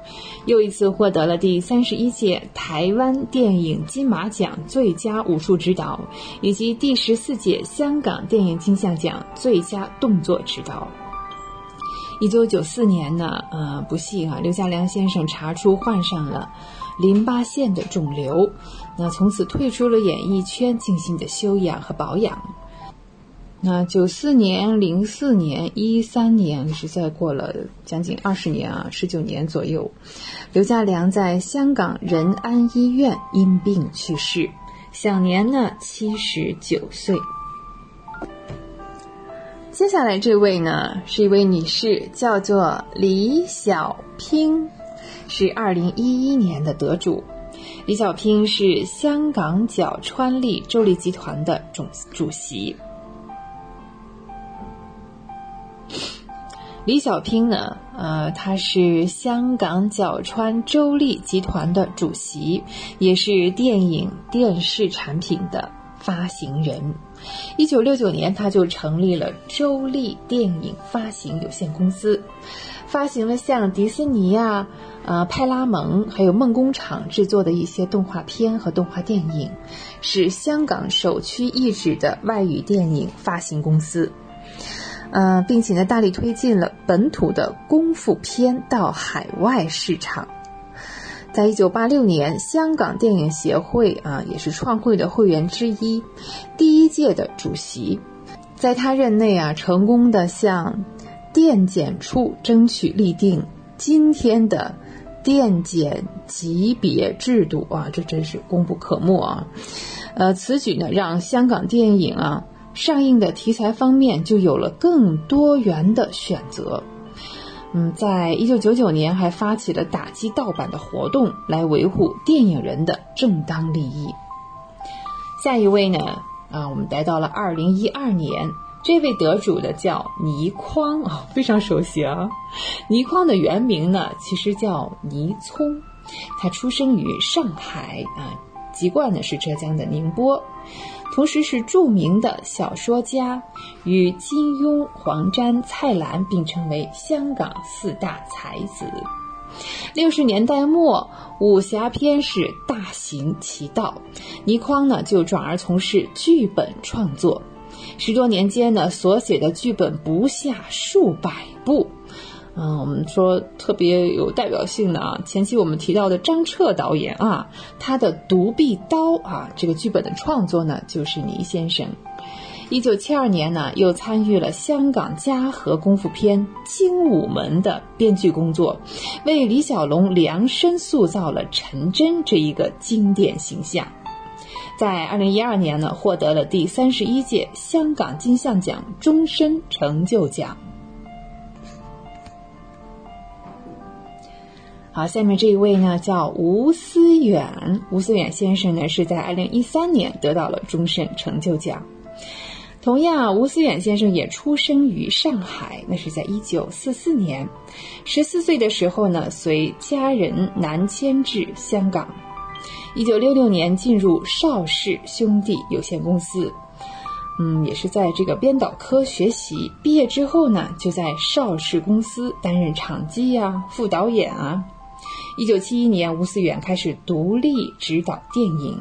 又一次获得了第三十一届台湾电影金马奖最佳武术指导，以及第十四届香港电影金像奖最佳动作指导。一九九四年呢，呃，不幸啊，刘家良先生查出患上了淋巴腺的肿瘤，那从此退出了演艺圈，静心的修养和保养。那九四年、零四年、一三年，是在过了将近二十年啊，十九年左右。刘家良在香港仁安医院因病去世，享年呢七十九岁。接下来这位呢，是一位女士，叫做李小拼，是二零一一年的得主。李小拼是香港角川利州立集团的总主席。李小平呢，呃，他是香港角川周立集团的主席，也是电影电视产品的发行人。一九六九年，他就成立了周立电影发行有限公司，发行了像迪士尼啊、呃派拉蒙还有梦工厂制作的一些动画片和动画电影，是香港首屈一指的外语电影发行公司。呃，并且呢，大力推进了本土的功夫片到海外市场。在一九八六年，香港电影协会啊，也是创会的会员之一，第一届的主席。在他任内啊，成功的向电检处争取立定今天的电检级别制度啊，这真是功不可没啊。呃，此举呢，让香港电影啊。上映的题材方面就有了更多元的选择。嗯，在一九九九年还发起了打击盗版的活动，来维护电影人的正当利益。下一位呢？啊，我们来到了二零一二年，这位得主的叫倪匡啊，非常熟悉啊。倪匡的原名呢，其实叫倪聪，他出生于上海啊，籍贯呢是浙江的宁波。同时是著名的小说家，与金庸、黄沾、蔡澜并称为香港四大才子。六十年代末，武侠片是大行其道，倪匡呢就转而从事剧本创作，十多年间呢所写的剧本不下数百部。嗯，我们说特别有代表性的啊，前期我们提到的张彻导演啊，他的《独臂刀》啊，这个剧本的创作呢，就是倪先生。一九七二年呢，又参与了香港嘉禾功夫片《精武门》的编剧工作，为李小龙量身塑造了陈真这一个经典形象。在二零一二年呢，获得了第三十一届香港金像奖终身成就奖。好，下面这一位呢叫吴思远，吴思远先生呢是在二零一三年得到了终身成就奖。同样，吴思远先生也出生于上海，那是在一九四四年，十四岁的时候呢随家人南迁至香港，一九六六年进入邵氏兄弟有限公司，嗯，也是在这个编导科学习，毕业之后呢就在邵氏公司担任场记呀、副导演啊。一九七一年，吴思远开始独立执导电影。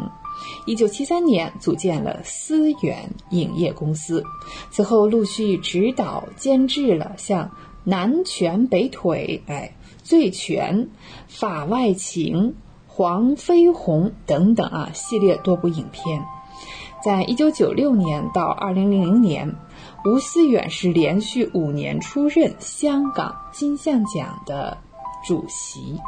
一九七三年，组建了思远影业公司。此后，陆续执导、监制了像《南拳北腿》、哎，《醉拳》、《法外情》、《黄飞鸿》等等啊系列多部影片。在一九九六年到二零零零年，吴思远是连续五年出任香港金像奖的主席。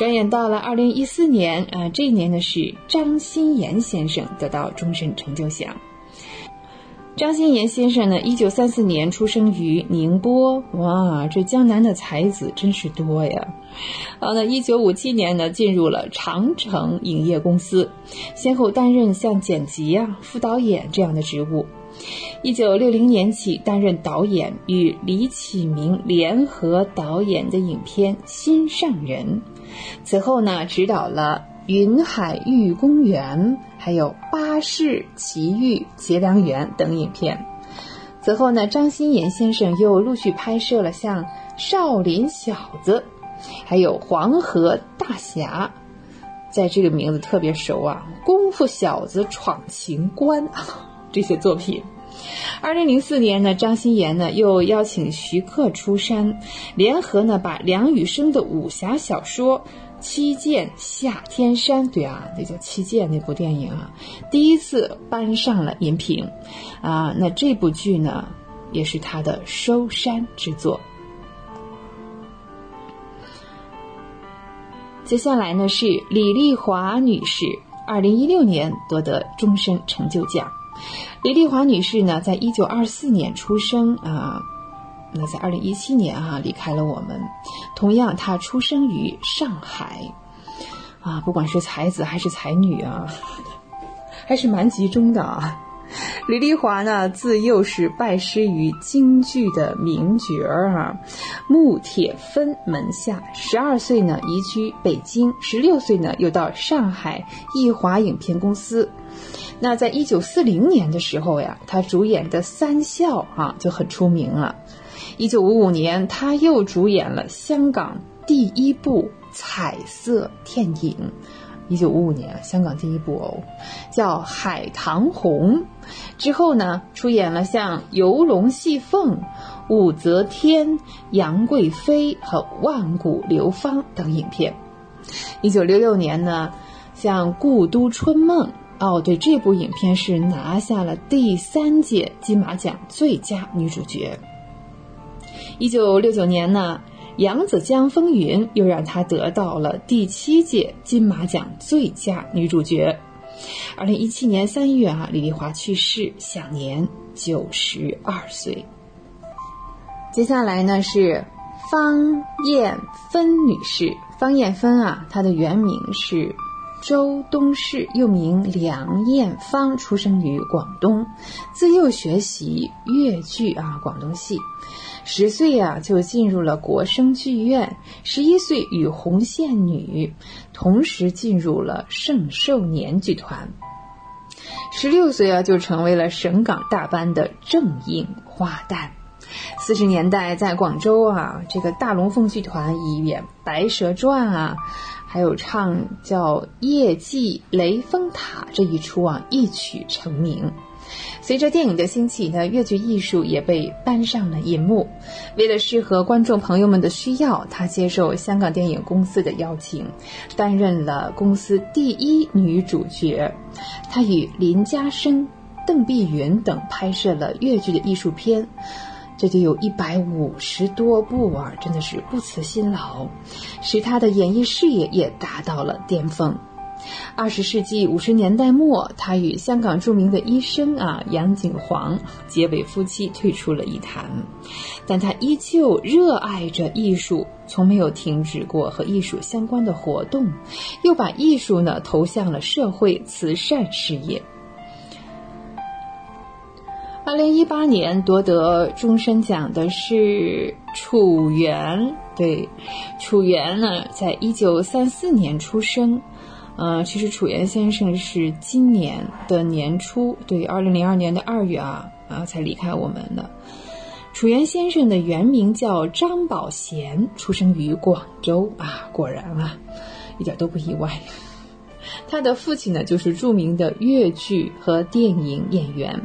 转眼到了二零一四年，啊，这一年呢是张新妍先生得到终身成就奖。张新妍先生呢，一九三四年出生于宁波，哇，这江南的才子真是多呀。好，那一九五七年呢，进入了长城影业公司，先后担任像剪辑啊、副导演这样的职务。一九六零年起担任导演，与李启明联合导演的影片《心上人》。此后呢，指导了《云海玉公园》还有《巴士奇遇结良缘》等影片。此后呢，张新妍先生又陆续拍摄了像《少林小子》，还有《黄河大侠》，在这个名字特别熟啊，《功夫小子闯情关》这些作品。二零零四年呢，张欣妍呢又邀请徐克出山，联合呢把梁羽生的武侠小说《七剑下天山》对啊，那叫《七剑》那部电影啊，第一次搬上了荧屏，啊，那这部剧呢也是他的收山之作。接下来呢是李丽华女士，二零一六年夺得终身成就奖。李丽华女士呢，在一九二四年出生啊，那在二零一七年啊离开了我们。同样，她出生于上海，啊，不管是才子还是才女啊，还是蛮集中的啊。李丽华呢，自幼是拜师于京剧的名角儿啊，穆铁芬门下。十二岁呢，移居北京；十六岁呢，又到上海艺华影片公司。那在一九四零年的时候呀，他主演的《三笑》啊就很出名了。一九五五年，他又主演了香港第一部彩色电影。一九五五年，香港第一部哦，叫《海棠红》。之后呢，出演了像《游龙戏凤》《武则天》《杨贵妃》和《万古流芳》等影片。一九六六年呢，像《故都春梦》哦，对这部影片是拿下了第三届金马奖最佳女主角。一九六九年呢。《扬子江风云》又让她得到了第七届金马奖最佳女主角。二零一七年三月啊，李丽华去世，享年九十二岁。接下来呢是方艳芬女士，方艳芬啊，她的原名是周东市，又名梁艳芳，出生于广东，自幼学习粤剧啊，广东戏。十岁呀，就进入了国声剧院；十一岁与红线女同时进入了盛寿年剧团；十六岁啊，就成为了省港大班的正印花旦。四十年代在广州啊，这个大龙凤剧团以演《白蛇传》啊，还有唱叫《夜祭雷峰塔》这一出啊，一曲成名。随着电影的兴起呢，粤剧艺术也被搬上了银幕。为了适合观众朋友们的需要，她接受香港电影公司的邀请，担任了公司第一女主角。她与林家声、邓碧云等拍摄了粤剧的艺术片，这就有一百五十多部啊，真的是不辞辛劳，使他的演艺事业也达到了巅峰。二十世纪五十年代末，他与香港著名的医生啊杨景煌结为夫妻，退出了艺坛。但他依旧热爱着艺术，从没有停止过和艺术相关的活动，又把艺术呢投向了社会慈善事业。二零一八年夺得终身奖的是楚原，对，楚原呢，在一九三四年出生。呃，其实楚原先生是今年的年初，对，二零零二年的二月啊啊才离开我们的。楚原先生的原名叫张宝贤，出生于广州啊，果然啊，一点都不意外。他的父亲呢，就是著名的粤剧和电影演员，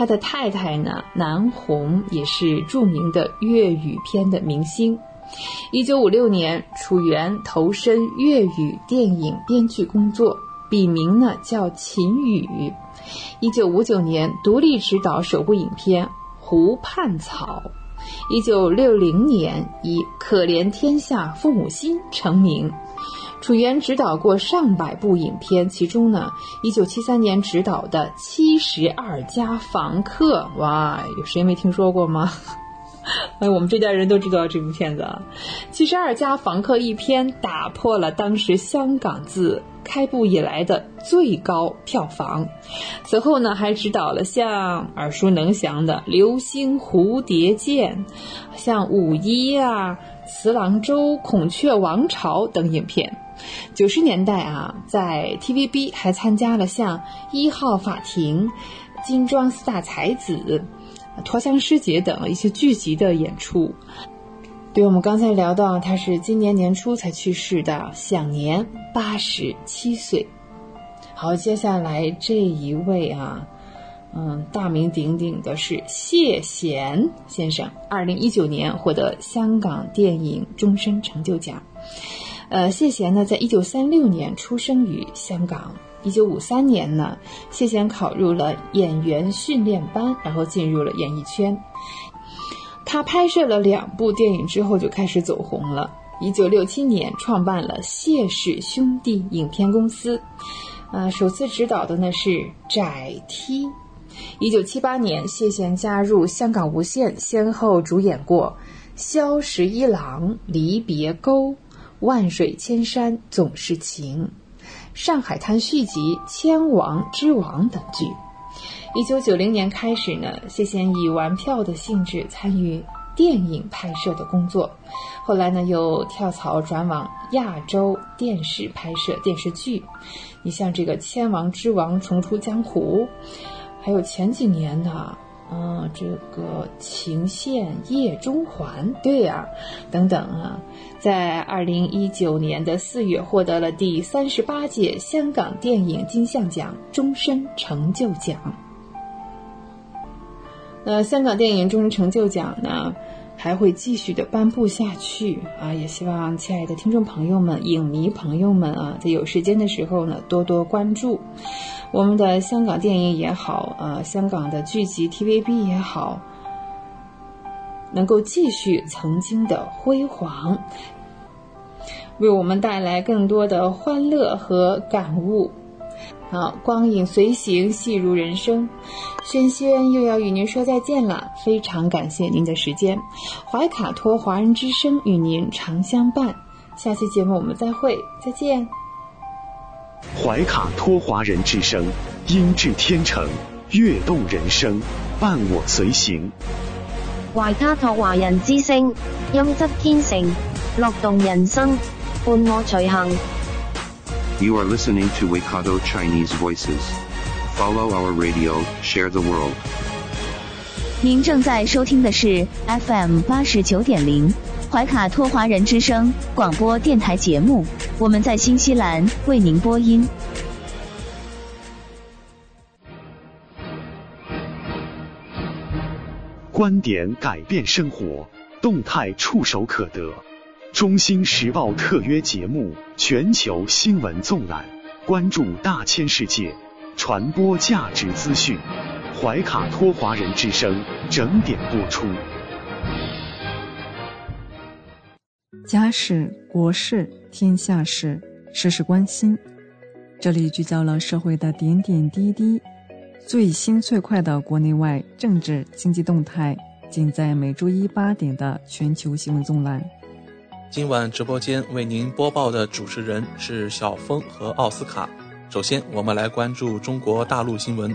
他的太太呢，南红也是著名的粤语片的明星。一九五六年，楚原投身粤语电影编剧工作，笔名呢叫秦宇。一九五九年，独立执导首部影片《湖畔草》。一九六零年，以《可怜天下父母心》成名。楚原执导过上百部影片，其中呢，一九七三年执导的《七十二家房客》，哇，有谁没听说过吗？哎，我们这代人都知道这部片子啊，《七十二家房客》一篇打破了当时香港自开埠以来的最高票房。此后呢，还指导了像耳熟能详的《流星蝴蝶剑》、像《五一》啊、《慈郎洲》《孔雀王朝》等影片。九十年代啊，在 TVB 还参加了像《一号法庭》《金装四大才子》。陀香师姐等一些剧集的演出。对我们刚才聊到，他是今年年初才去世的，享年八十七岁。好，接下来这一位啊，嗯，大名鼎鼎的是谢贤先生，二零一九年获得香港电影终身成就奖。呃，谢贤呢，在一九三六年出生于香港。一九五三年呢，谢贤考入了演员训练班，然后进入了演艺圈。他拍摄了两部电影之后就开始走红了。一九六七年创办了谢氏兄弟影片公司，呃，首次执导的呢是《窄梯》。一九七八年，谢贤加入香港无线，先后主演过《萧十一郎》《离别钩》《万水千山总是情》《上海滩》续集《千王之王》等剧。一九九零年开始呢，谢贤以玩票的性质参与电影拍摄的工作，后来呢又跳槽转往亚洲电视拍摄电视剧。你像这个《千王之王》重出江湖。还有前几年呢的，嗯，这个情陷夜中环，对呀，等等啊，在二零一九年的四月获得了第三十八届香港电影金像奖终身成就奖。那香港电影终身成就奖呢，还会继续的颁布下去啊！也希望亲爱的听众朋友们、影迷朋友们啊，在有时间的时候呢，多多关注。我们的香港电影也好，呃，香港的剧集 TVB 也好，能够继续曾经的辉煌，为我们带来更多的欢乐和感悟。好，光影随行，戏如人生。轩轩又要与您说再见了，非常感谢您的时间。怀卡托华人之声与您常相伴，下期节目我们再会，再见。怀卡托华人之声，音质天成，悦动人生，伴我随行。怀卡托华人之声，音质天成，乐动人生，伴我随行。You are listening to Waikato Chinese Voices. Follow our radio, share the world. 您正在收听的是 FM 八十九点零怀卡托华人之声广播电台节目。我们在新西兰为您播音。观点改变生活，动态触手可得。中新时报特约节目《全球新闻纵览》，关注大千世界，传播价值资讯。怀卡托华人之声整点播出。家事、国事、天下事，事事关心。这里聚焦了社会的点点滴滴，最新最快的国内外政治经济动态，尽在每周一八点的全球新闻纵览。今晚直播间为您播报的主持人是小峰和奥斯卡。首先，我们来关注中国大陆新闻。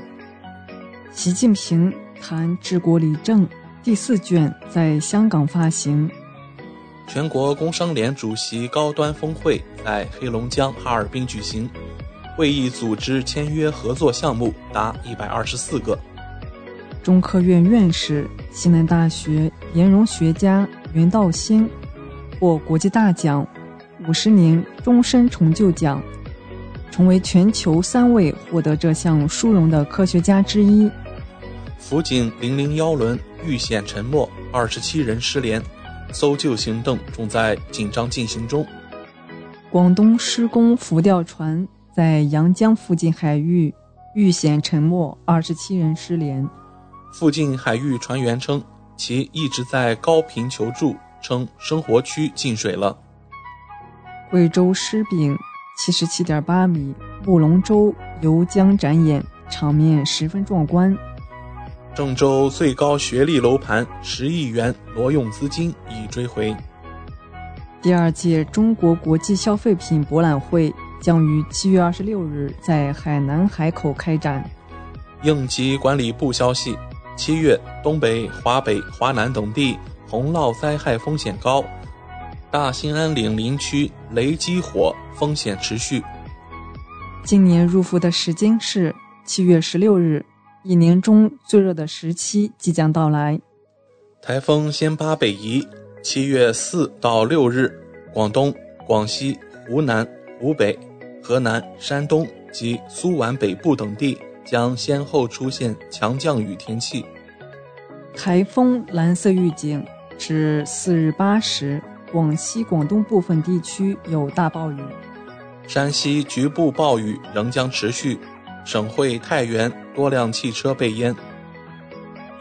习近平谈治国理政第四卷在香港发行。全国工商联主席高端峰会在黑龙江哈尔滨举行，会议组织签约合作项目达一百二十四个。中科院院士、西南大学岩溶学家袁道新获国际大奖五十年终身成就奖，成为全球三位获得这项殊荣的科学家之一。福井零零幺轮遇险沉没，二十七人失联。搜救行动正在紧张进行中。广东施工浮吊船在阳江附近海域遇险沉没，二十七人失联。附近海域船员称，其一直在高频求助，称生活区进水了。贵州狮饼七十七点八米布龙舟游江展演，场面十分壮观。郑州最高学历楼盘十亿元挪用资金已追回。第二届中国国际消费品博览会将于七月二十六日在海南海口开展。应急管理部消息，七月东北、华北、华南等地洪涝灾害风险高，大兴安岭林区雷击火风险持续。今年入伏的时间是七月十六日。一年中最热的时期即将到来。台风先巴北移，七月四到六日，广东、广西、湖南、湖北、河南、山东及苏皖北部等地将先后出现强降雨天气。台风蓝色预警至四日八时，广西、广东部分地区有大暴雨，山西局部暴雨仍将持续。省会太原多辆汽车被淹。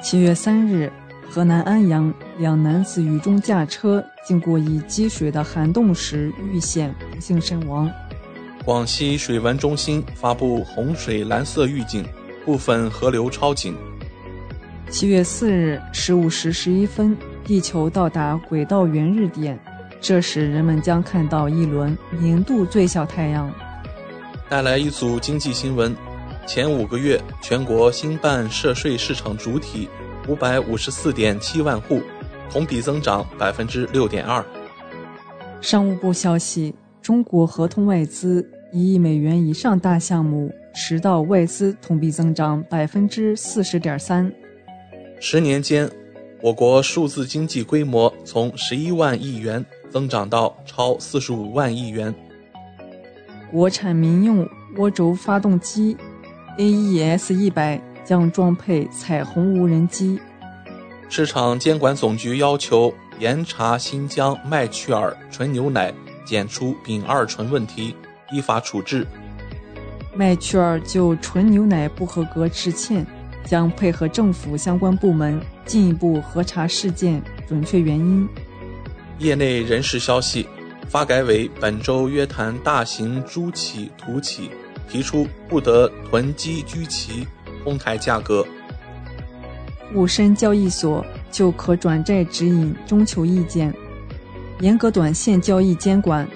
七月三日，河南安阳两男子雨中驾车经过已积水的涵洞时遇险，不幸身亡。广西水文中心发布洪水蓝色预警，部分河流超警。七月四日十五时十一分，地球到达轨道圆日点，这时人们将看到一轮年度最小太阳。带来一组经济新闻：前五个月，全国新办涉税市场主体五百五十四点七万户，同比增长百分之六点二。商务部消息，中国合同外资一亿美元以上大项目实到外资同比增长百分之四十点三。十年间，我国数字经济规模从十一万亿元增长到超四十五万亿元。国产民用涡轴发动机 AES 一百将装配彩虹无人机。市场监管总局要求严查新疆麦趣尔纯牛奶检出丙二醇问题，依法处置。麦趣尔就纯牛奶不合格致歉，将配合政府相关部门进一步核查事件准确原因。业内人士消息。发改委本周约谈大型猪企、土企，提出不得囤积居奇，哄抬价格。沪深交易所就可转债指引征求意见，严格短线交易监管。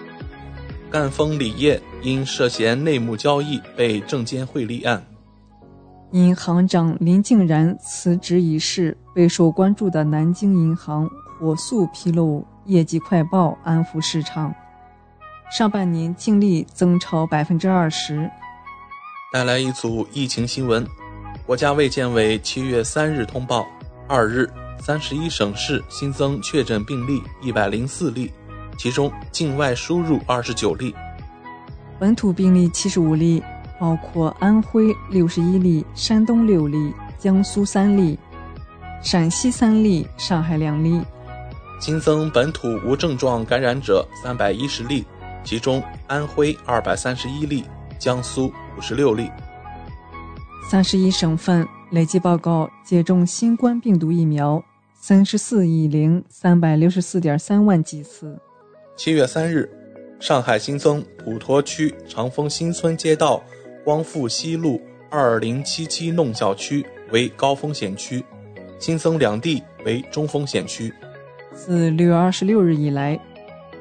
赣锋锂业因涉嫌内幕交易被证监会立案。因行长林敬然辞职一事备受关注的南京银行火速披露。业绩快报安抚市场，上半年净利增超百分之二十。带来一组疫情新闻：国家卫健委七月三日通报，二日三十一省市新增确诊病例一百零四例，其中境外输入二十九例，本土病例七十五例，包括安徽六十一例、山东六例、江苏三例、陕西三例、上海两例。新增本土无症状感染者三百一十例，其中安徽二百三十一例，江苏五十六例。三十一省份累计报告接种新冠病毒疫苗三十四亿零三百六十四点三万剂次。七月三日，上海新增普陀区长风新村街道光复西路二零七七弄小区为高风险区，新增两地为中风险区。自六月二十六日以来，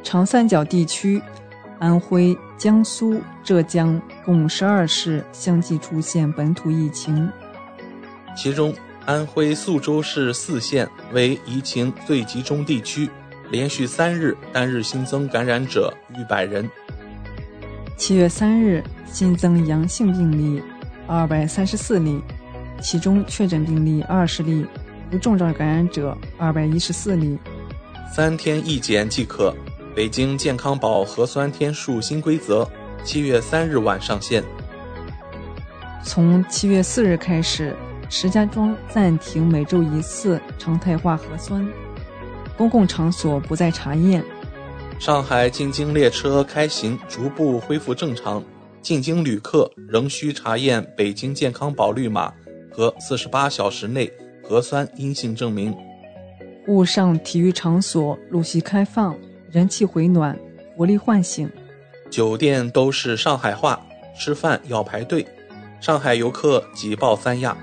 长三角地区、安徽、江苏、浙江共十二市相继出现本土疫情。其中，安徽宿州市泗县为疫情最集中地区，连续三日单日新增感染者逾百人。七月三日新增阳性病例二百三十四例，其中确诊病例二十例，无症状感染者二百一十四例。三天一检即可。北京健康宝核酸天数新规则，七月三日晚上线。从七月四日开始，石家庄暂停每周一次常态化核酸，公共场所不再查验。上海进京列车开行逐步恢复正常，进京旅客仍需查验北京健康宝绿码和四十八小时内核酸阴性证明。物上体育场所陆续开放，人气回暖，活力唤醒。酒店都是上海话，吃饭要排队。上海游客挤爆三亚。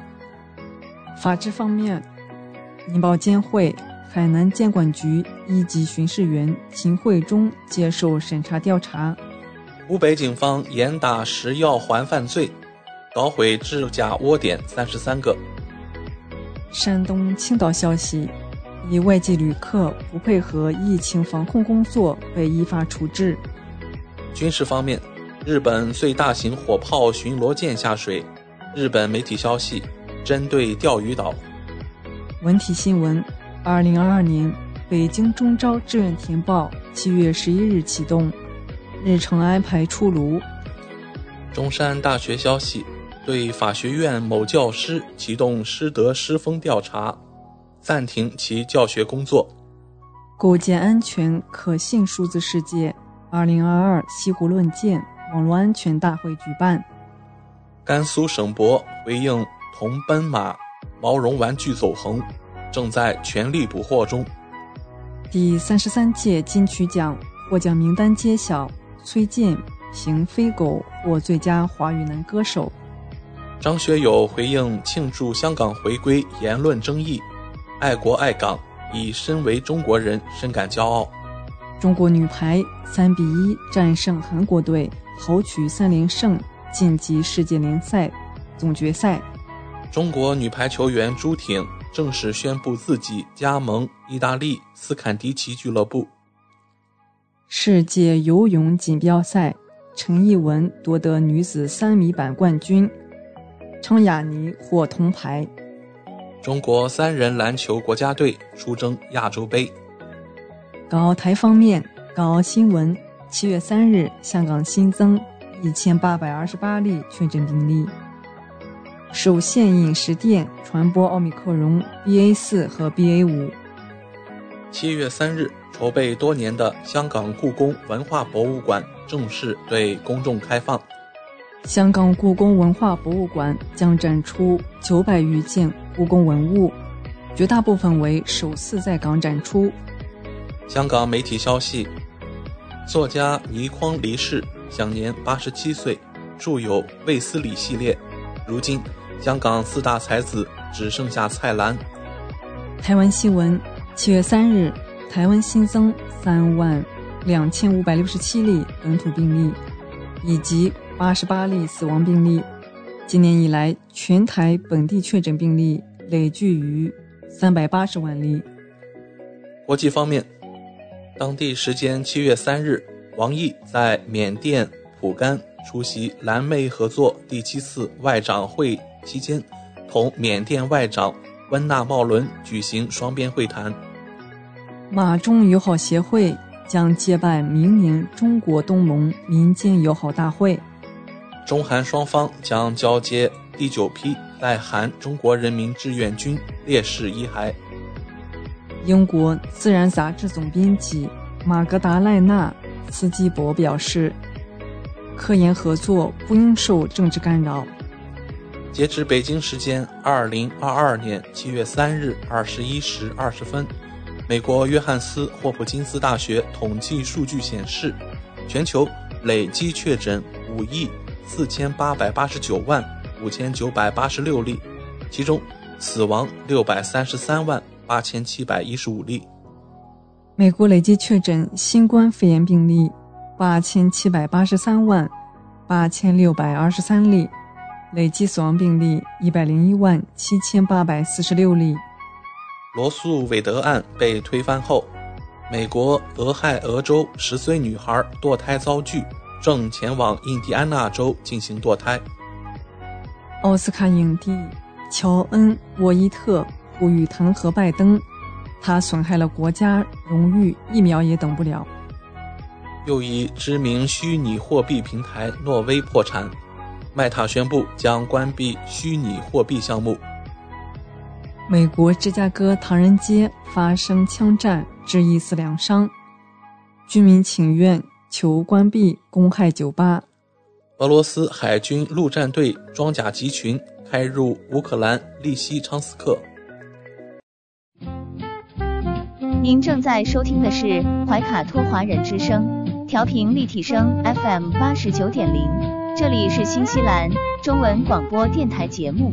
法制方面，银保监会、海南监管局一级巡视员秦慧忠接受审查调查。湖北警方严打食药环犯罪，捣毁制假窝点三十三个。山东青岛消息。一外籍旅客不配合疫情防控工作被依法处置。军事方面，日本最大型火炮巡逻舰下水。日本媒体消息，针对钓鱼岛。文体新闻：二零二二年北京中招志愿填报七月十一日启动，日程安排出炉。中山大学消息，对法学院某教师启动师德师风调查。暂停其教学工作。构建安全可信数字世界。二零二二西湖论剑网络安全大会举办。甘肃省博回应同奔马毛绒玩具走红，正在全力捕获中。第三十三届金曲奖获奖名单揭晓，崔健凭《飞狗》获最佳华语男歌手。张学友回应庆祝香港回归言论争议，爱国爱港，以身为中国人深感骄傲。中国女排三比一战胜韩国队，豪取三连胜，晋级世界联赛总决赛。中国女排球员朱婷正式宣布自己加盟意大利斯坎迪奇俱乐部。世界游泳锦标赛，陈艺文夺得女子三米板冠军。昌雅尼获铜牌。中国三人篮球国家队出征亚洲杯。港澳台方面，港澳新闻：七月三日，香港新增一千八百二十八例确诊病例。首现饮食店传播奥密克戎 BA 四和 BA 五。七月三日，筹备多年的香港故宫文化博物馆正式对公众开放。香港故宫文化博物馆将展出九百余件故宫文物，绝大部分为首次在港展出。香港媒体消息，作家倪匡离世，享年八十七岁，著有《卫斯理》系列。如今，香港四大才子只剩下蔡澜。台湾新闻：七月三日，台湾新增三万两千五百六十七例本土病例，以及。八十八例死亡病例，今年以来全台本地确诊病例累计逾三百八十万例。国际方面，当地时间七月三日，王毅在缅甸蒲甘出席蓝莓合作第七次外长会期间，同缅甸外长温纳茂伦举行双边会谈。马中友好协会将接办明年中国东盟民间友好大会。中韩双方将交接第九批在韩中国人民志愿军烈士遗骸。英国《自然》杂志总编辑玛格达赖纳·斯基伯表示：“科研合作不应受政治干扰。”截至北京时间二零二二年七月三日二十一时二十分，美国约翰斯霍普金斯大学统计数据显示，全球累计确诊五亿。四千八百八十九万五千九百八十六例，其中死亡六百三十三万八千七百一十五例。美国累计确诊新冠肺炎病例八千七百八十三万八千六百二十三例，累计死亡病例一百零一万七千八百四十六例。罗素韦德案被推翻后，美国俄亥俄州十岁女孩堕胎遭拒。正前往印第安纳州进行堕胎。奥斯卡影帝乔恩·沃伊特呼吁弹劾拜登，他损害了国家荣誉，一秒也等不了。又一知名虚拟货币平台诺威破产，麦塔宣布将关闭虚拟货币项目。美国芝加哥唐人街发生枪战，致一死两伤，居民请愿。求关闭公害酒吧。俄罗斯海军陆战队装甲集群开入乌克兰利西昌斯克。您正在收听的是怀卡托华人之声，调频立体声 FM 八十九点零，这里是新西兰中文广播电台节目。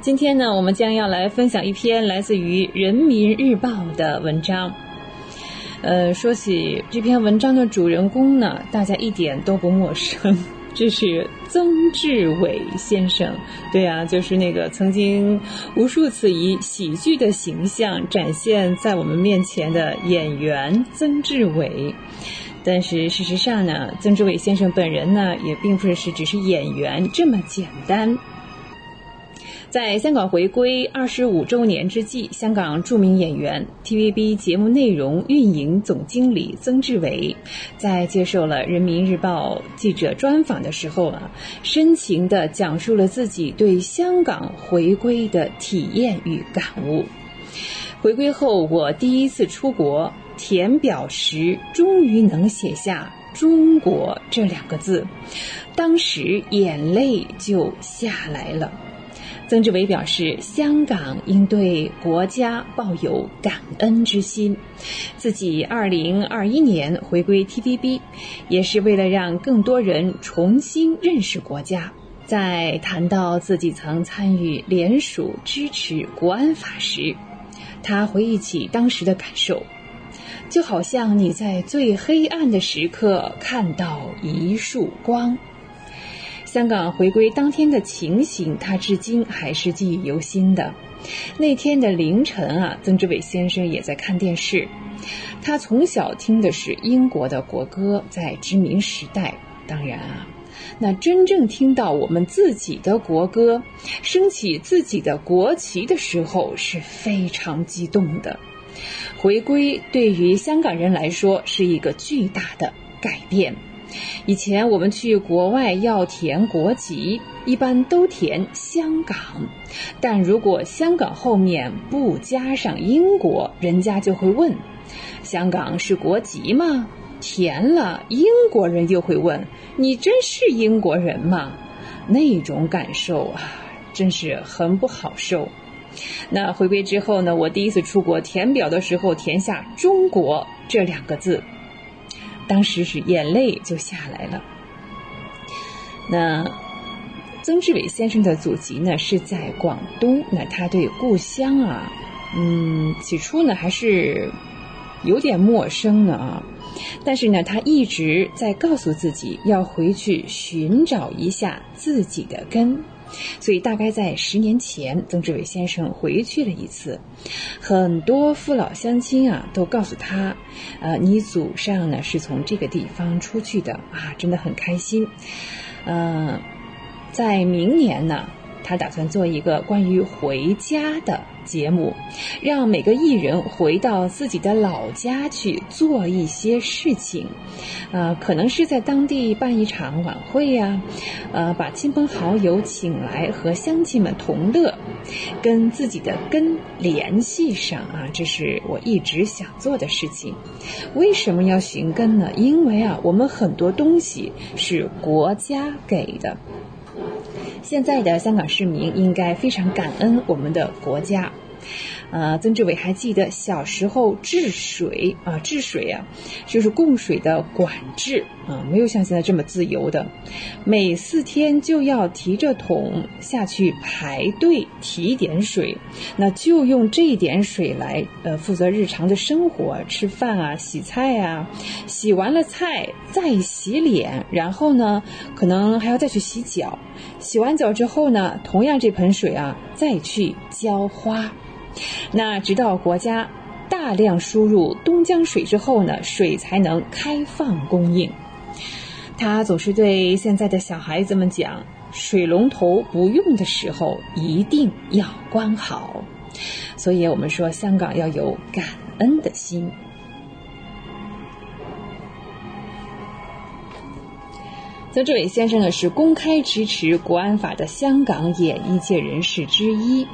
今天呢，我们将要来分享一篇来自于《人民日报》的文章。呃，说起这篇文章的主人公呢，大家一点都不陌生。这是曾志伟先生，对啊，就是那个曾经无数次以喜剧的形象展现在我们面前的演员曾志伟。但是事实上呢，曾志伟先生本人呢，也并不是只是演员这么简单。在香港回归二十五周年之际，香港著名演员、TVB 节目内容运营总经理曾志伟，在接受了人民日报记者专访的时候啊，深情地讲述了自己对香港回归的体验与感悟。回归后，我第一次出国填表时，终于能写下“中国”这两个字，当时眼泪就下来了。曾志伟表示，香港应对国家抱有感恩之心。自己二零二一年回归 TVB，也是为了让更多人重新认识国家。在谈到自己曾参与联署支持国安法时，他回忆起当时的感受，就好像你在最黑暗的时刻看到一束光。香港回归当天的情形，他至今还是记忆犹新的。那天的凌晨啊，曾志伟先生也在看电视。他从小听的是英国的国歌，在殖民时代。当然啊，那真正听到我们自己的国歌，升起自己的国旗的时候，是非常激动的。回归对于香港人来说，是一个巨大的改变。以前我们去国外要填国籍，一般都填香港，但如果香港后面不加上英国，人家就会问：香港是国籍吗？填了，英国人又会问：你真是英国人吗？那种感受啊，真是很不好受。那回归之后呢，我第一次出国填表的时候，填下“中国”这两个字。当时是眼泪就下来了。那曾志伟先生的祖籍呢是在广东，那他对故乡啊，嗯，起初呢还是有点陌生的啊，但是呢他一直在告诉自己要回去寻找一下自己的根。所以，大概在十年前，曾志伟先生回去了一次，很多父老乡亲啊都告诉他，呃，你祖上呢是从这个地方出去的啊，真的很开心。嗯，在明年呢，他打算做一个关于回家的。节目，让每个艺人回到自己的老家去做一些事情，呃，可能是在当地办一场晚会呀，呃，把亲朋好友请来和乡亲们同乐，跟自己的根联系上啊，这是我一直想做的事情。为什么要寻根呢？因为啊，我们很多东西是国家给的。现在的香港市民应该非常感恩我们的国家。呃，曾志伟还记得小时候治水啊，治水啊，就是供水的管制啊，没有像现在这么自由的，每四天就要提着桶下去排队提点水，那就用这一点水来呃负责日常的生活，吃饭啊，洗菜啊，洗完了菜再洗脸，然后呢，可能还要再去洗脚，洗完脚之后呢，同样这盆水啊，再去浇花。那直到国家大量输入东江水之后呢，水才能开放供应。他总是对现在的小孩子们讲：水龙头不用的时候一定要关好。所以我们说，香港要有感恩的心。曾志伟先生呢，是公开支持国安法的香港演艺界人士之一。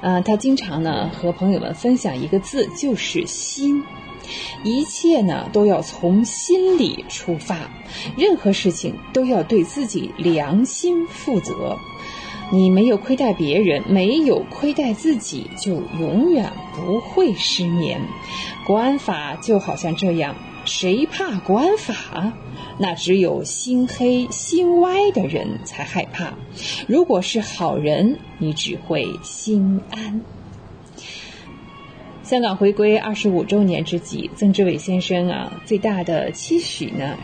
啊，他经常呢和朋友们分享一个字，就是心。一切呢都要从心里出发，任何事情都要对自己良心负责。你没有亏待别人，没有亏待自己，就永远不会失眠。国安法就好像这样，谁怕国安法？那只有心黑心歪的人才害怕。如果是好人，你只会心安。香港回归二十五周年之际，曾志伟先生啊，最大的期许呢，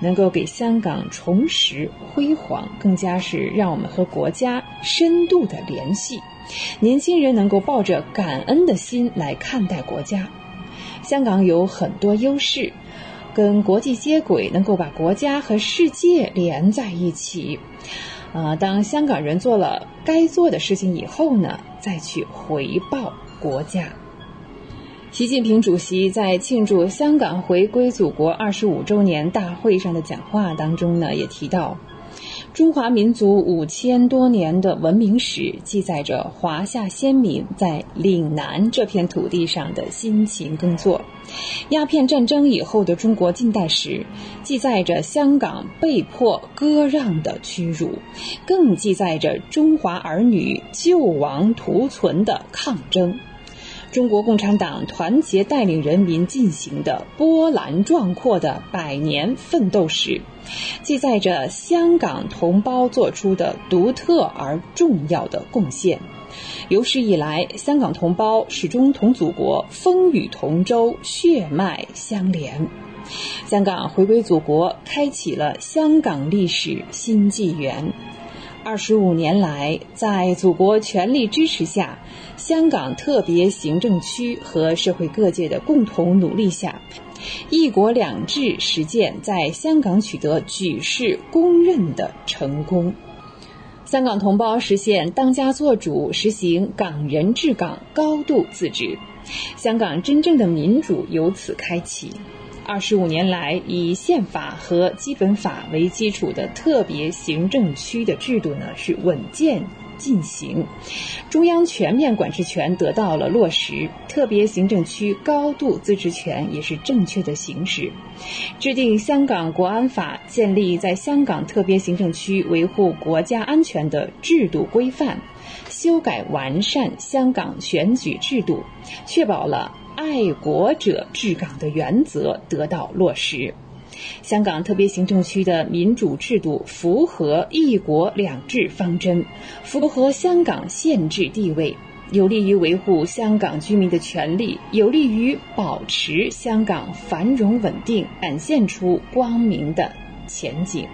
能够给香港重拾辉煌，更加是让我们和国家深度的联系。年轻人能够抱着感恩的心来看待国家。香港有很多优势。跟国际接轨，能够把国家和世界连在一起。啊，当香港人做了该做的事情以后呢，再去回报国家。习近平主席在庆祝香港回归祖国二十五周年大会上的讲话当中呢，也提到。中华民族五千多年的文明史，记载着华夏先民在岭南这片土地上的辛勤耕作；鸦片战争以后的中国近代史，记载着香港被迫割让的屈辱，更记载着中华儿女救亡图存的抗争。中国共产党团结带领人民进行的波澜壮阔的百年奋斗史，记载着香港同胞做出的独特而重要的贡献。有史以来，香港同胞始终同祖国风雨同舟、血脉相连。香港回归祖国，开启了香港历史新纪元。二十五年来，在祖国全力支持下，香港特别行政区和社会各界的共同努力下，“一国两制”实践在香港取得举世公认的成功。香港同胞实现当家作主，实行港人治港、高度自治，香港真正的民主由此开启。二十五年来，以宪法和基本法为基础的特别行政区的制度呢是稳健进行，中央全面管制权得到了落实，特别行政区高度自治权也是正确的行使。制定香港国安法，建立在香港特别行政区维护国家安全的制度规范，修改完善香港选举制度，确保了。爱国者治港的原则得到落实，香港特别行政区的民主制度符合“一国两制”方针，符合香港宪制地位，有利于维护香港居民的权利，有利于保持香港繁荣稳定，展现出光明的前景。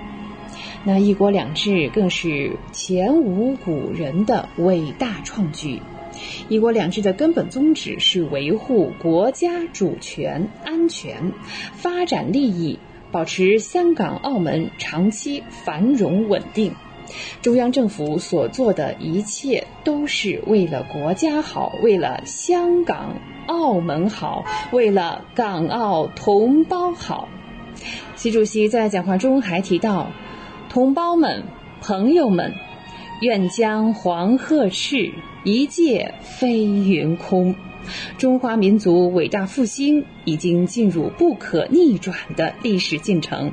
那“一国两制”更是前无古人的伟大创举。一国两制的根本宗旨是维护国家主权、安全、发展利益，保持香港、澳门长期繁荣稳定。中央政府所做的一切都是为了国家好，为了香港、澳门好，为了港澳同胞好。习主席在讲话中还提到：“同胞们、朋友们。”愿将黄鹤翅，一介飞云空。中华民族伟大复兴已经进入不可逆转的历史进程，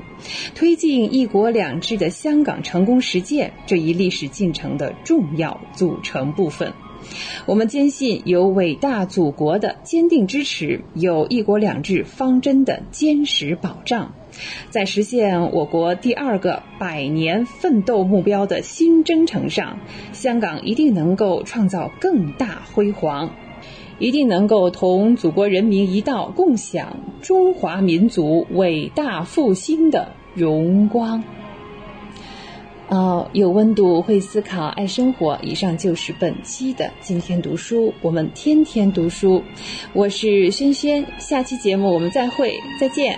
推进“一国两制”的香港成功实践这一历史进程的重要组成部分。我们坚信，有伟大祖国的坚定支持，有“一国两制”方针的坚实保障。在实现我国第二个百年奋斗目标的新征程上，香港一定能够创造更大辉煌，一定能够同祖国人民一道共享中华民族伟大复兴的荣光。哦，有温度，会思考，爱生活。以上就是本期的今天读书，我们天天读书。我是轩轩，下期节目我们再会，再见。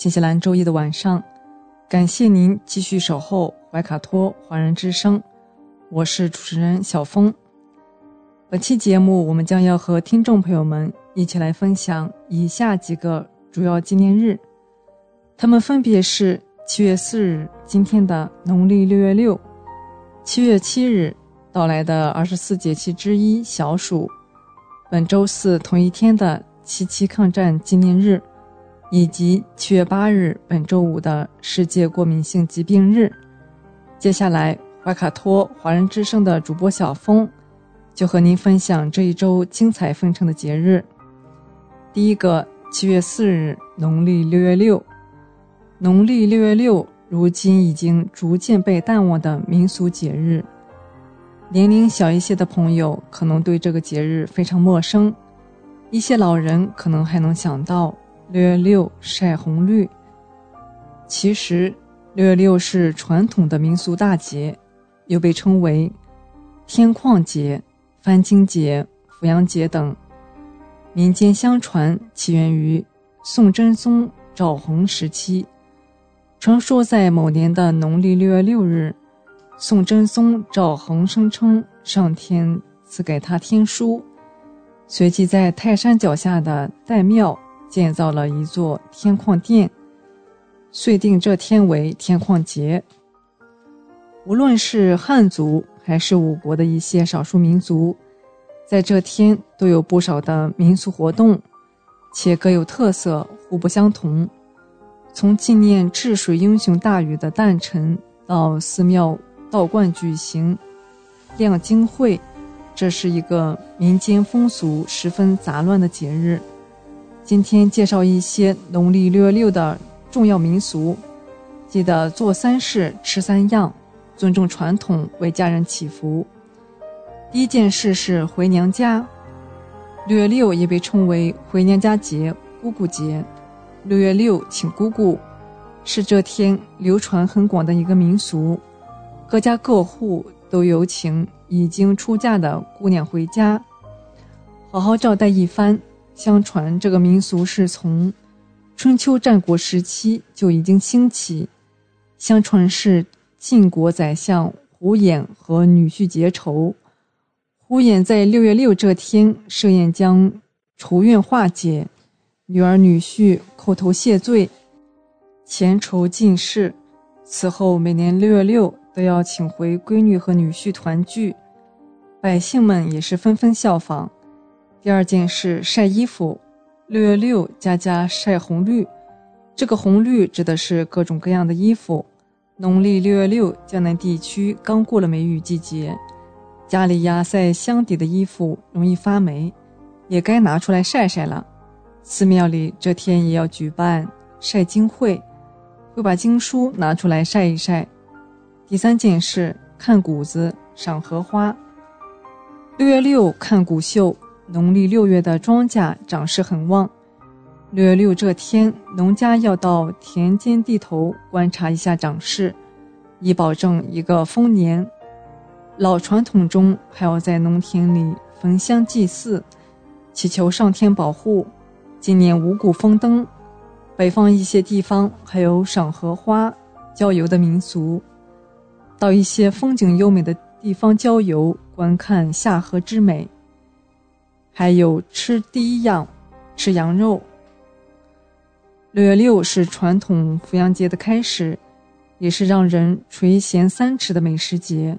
新西兰周一的晚上，感谢您继续守候怀卡托华人之声，我是主持人小峰。本期节目，我们将要和听众朋友们一起来分享以下几个主要纪念日，他们分别是七月四日，今天的农历六月六；七月七日到来的二十四节气之一小暑；本周四同一天的七七抗战纪念日，以及七月八日本周五的世界过敏性疾病日。接下来，怀卡托华人之声的主播小峰。就和您分享这一周精彩纷呈的节日。第一个，七月四日，农历六月六。农历六月六，如今已经逐渐被淡忘的民俗节日。年龄小一些的朋友可能对这个节日非常陌生，一些老人可能还能想到六月六晒红绿。其实，六月六是传统的民俗大节，又被称为天旷节。翻经节、扶阳节等，民间相传起源于宋真宗赵弘时期。传说在某年的农历六月六日，宋真宗赵弘声称上天赐给他天书，随即在泰山脚下的岱庙建造了一座天矿殿，遂定这天为天矿节。无论是汉族。还是我国的一些少数民族，在这天都有不少的民俗活动，且各有特色，互不相同。从纪念治水英雄大禹的诞辰，到寺庙道观举行亮经会，这是一个民间风俗十分杂乱的节日。今天介绍一些农历六月六的重要民俗，记得做三事，吃三样。尊重传统，为家人祈福。第一件事是回娘家。六月六也被称为回娘家节、姑姑节。六月六请姑姑，是这天流传很广的一个民俗。各家各户都有请已经出嫁的姑娘回家，好好招待一番。相传这个民俗是从春秋战国时期就已经兴起。相传是。晋国宰相胡衍和女婿结仇，胡衍在六月六这天设宴将仇怨化解，女儿女婿叩头谢罪，前仇尽释。此后每年六月六都要请回闺女和女婿团聚，百姓们也是纷纷效仿。第二件事晒衣服，六月六家家晒红绿，这个红绿指的是各种各样的衣服。农历六月六，江南地区刚过了梅雨季节，家里压在箱底的衣服容易发霉，也该拿出来晒晒了。寺庙里这天也要举办晒经会，会把经书拿出来晒一晒。第三件事，看谷子、赏荷花。六月六看谷秀，农历六月的庄稼长势很旺。六月六这天，农家要到田间地头观察一下长势，以保证一个丰年。老传统中还要在农田里焚香祭祀，祈求上天保护，今年五谷丰登。北方一些地方还有赏荷花、郊游的民俗，到一些风景优美的地方郊游，观看夏荷之美。还有吃第一样，吃羊肉。六月六是传统扶阳节的开始，也是让人垂涎三尺的美食节。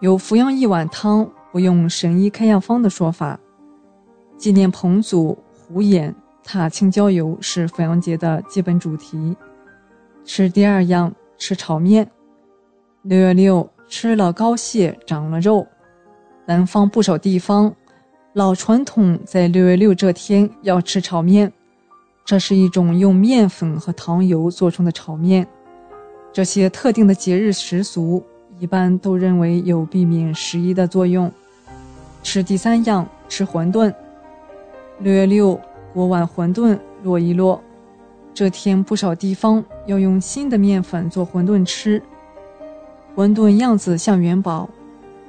有扶阳一碗汤，不用神医开药方的说法。纪念彭祖、胡衍踏青郊游是扶阳节的基本主题。吃第二样，吃炒面。六月六吃了膏蟹，长了肉。南方不少地方，老传统在六月六这天要吃炒面。这是一种用面粉和糖油做成的炒面。这些特定的节日习俗，一般都认为有避免十一的作用。吃第三样，吃馄饨。六月六，锅碗馄饨落一落。这天不少地方要用新的面粉做馄饨吃。馄饨样子像元宝，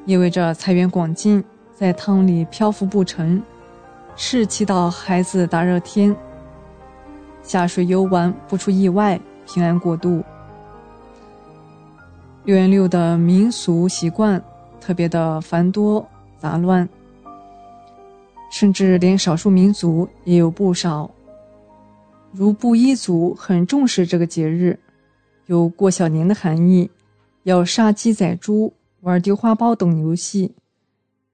意味着财源广进，在汤里漂浮不沉，是祈祷孩子大热天。下水游玩不出意外，平安过渡。六月六的民俗习惯特别的繁多杂乱，甚至连少数民族也有不少。如布依族很重视这个节日，有过小年的含义，要杀鸡宰猪、玩丢花包等游戏。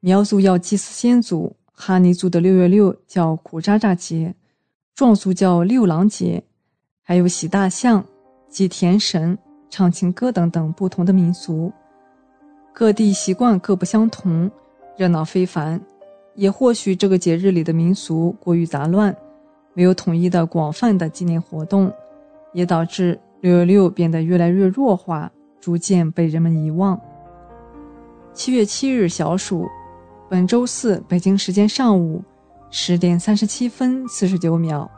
苗族要祭祀先祖，哈尼族的六月六叫苦扎扎节，壮族叫六郎节，还有洗大象、祭田神、唱情歌等等不同的民俗。各地习惯各不相同，热闹非凡。也或许这个节日里的民俗过于杂乱。没有统一的广泛的纪念活动，也导致六月六变得越来越弱化，逐渐被人们遗忘。七月七日小暑，本周四北京时间上午十点三十七分四十九秒，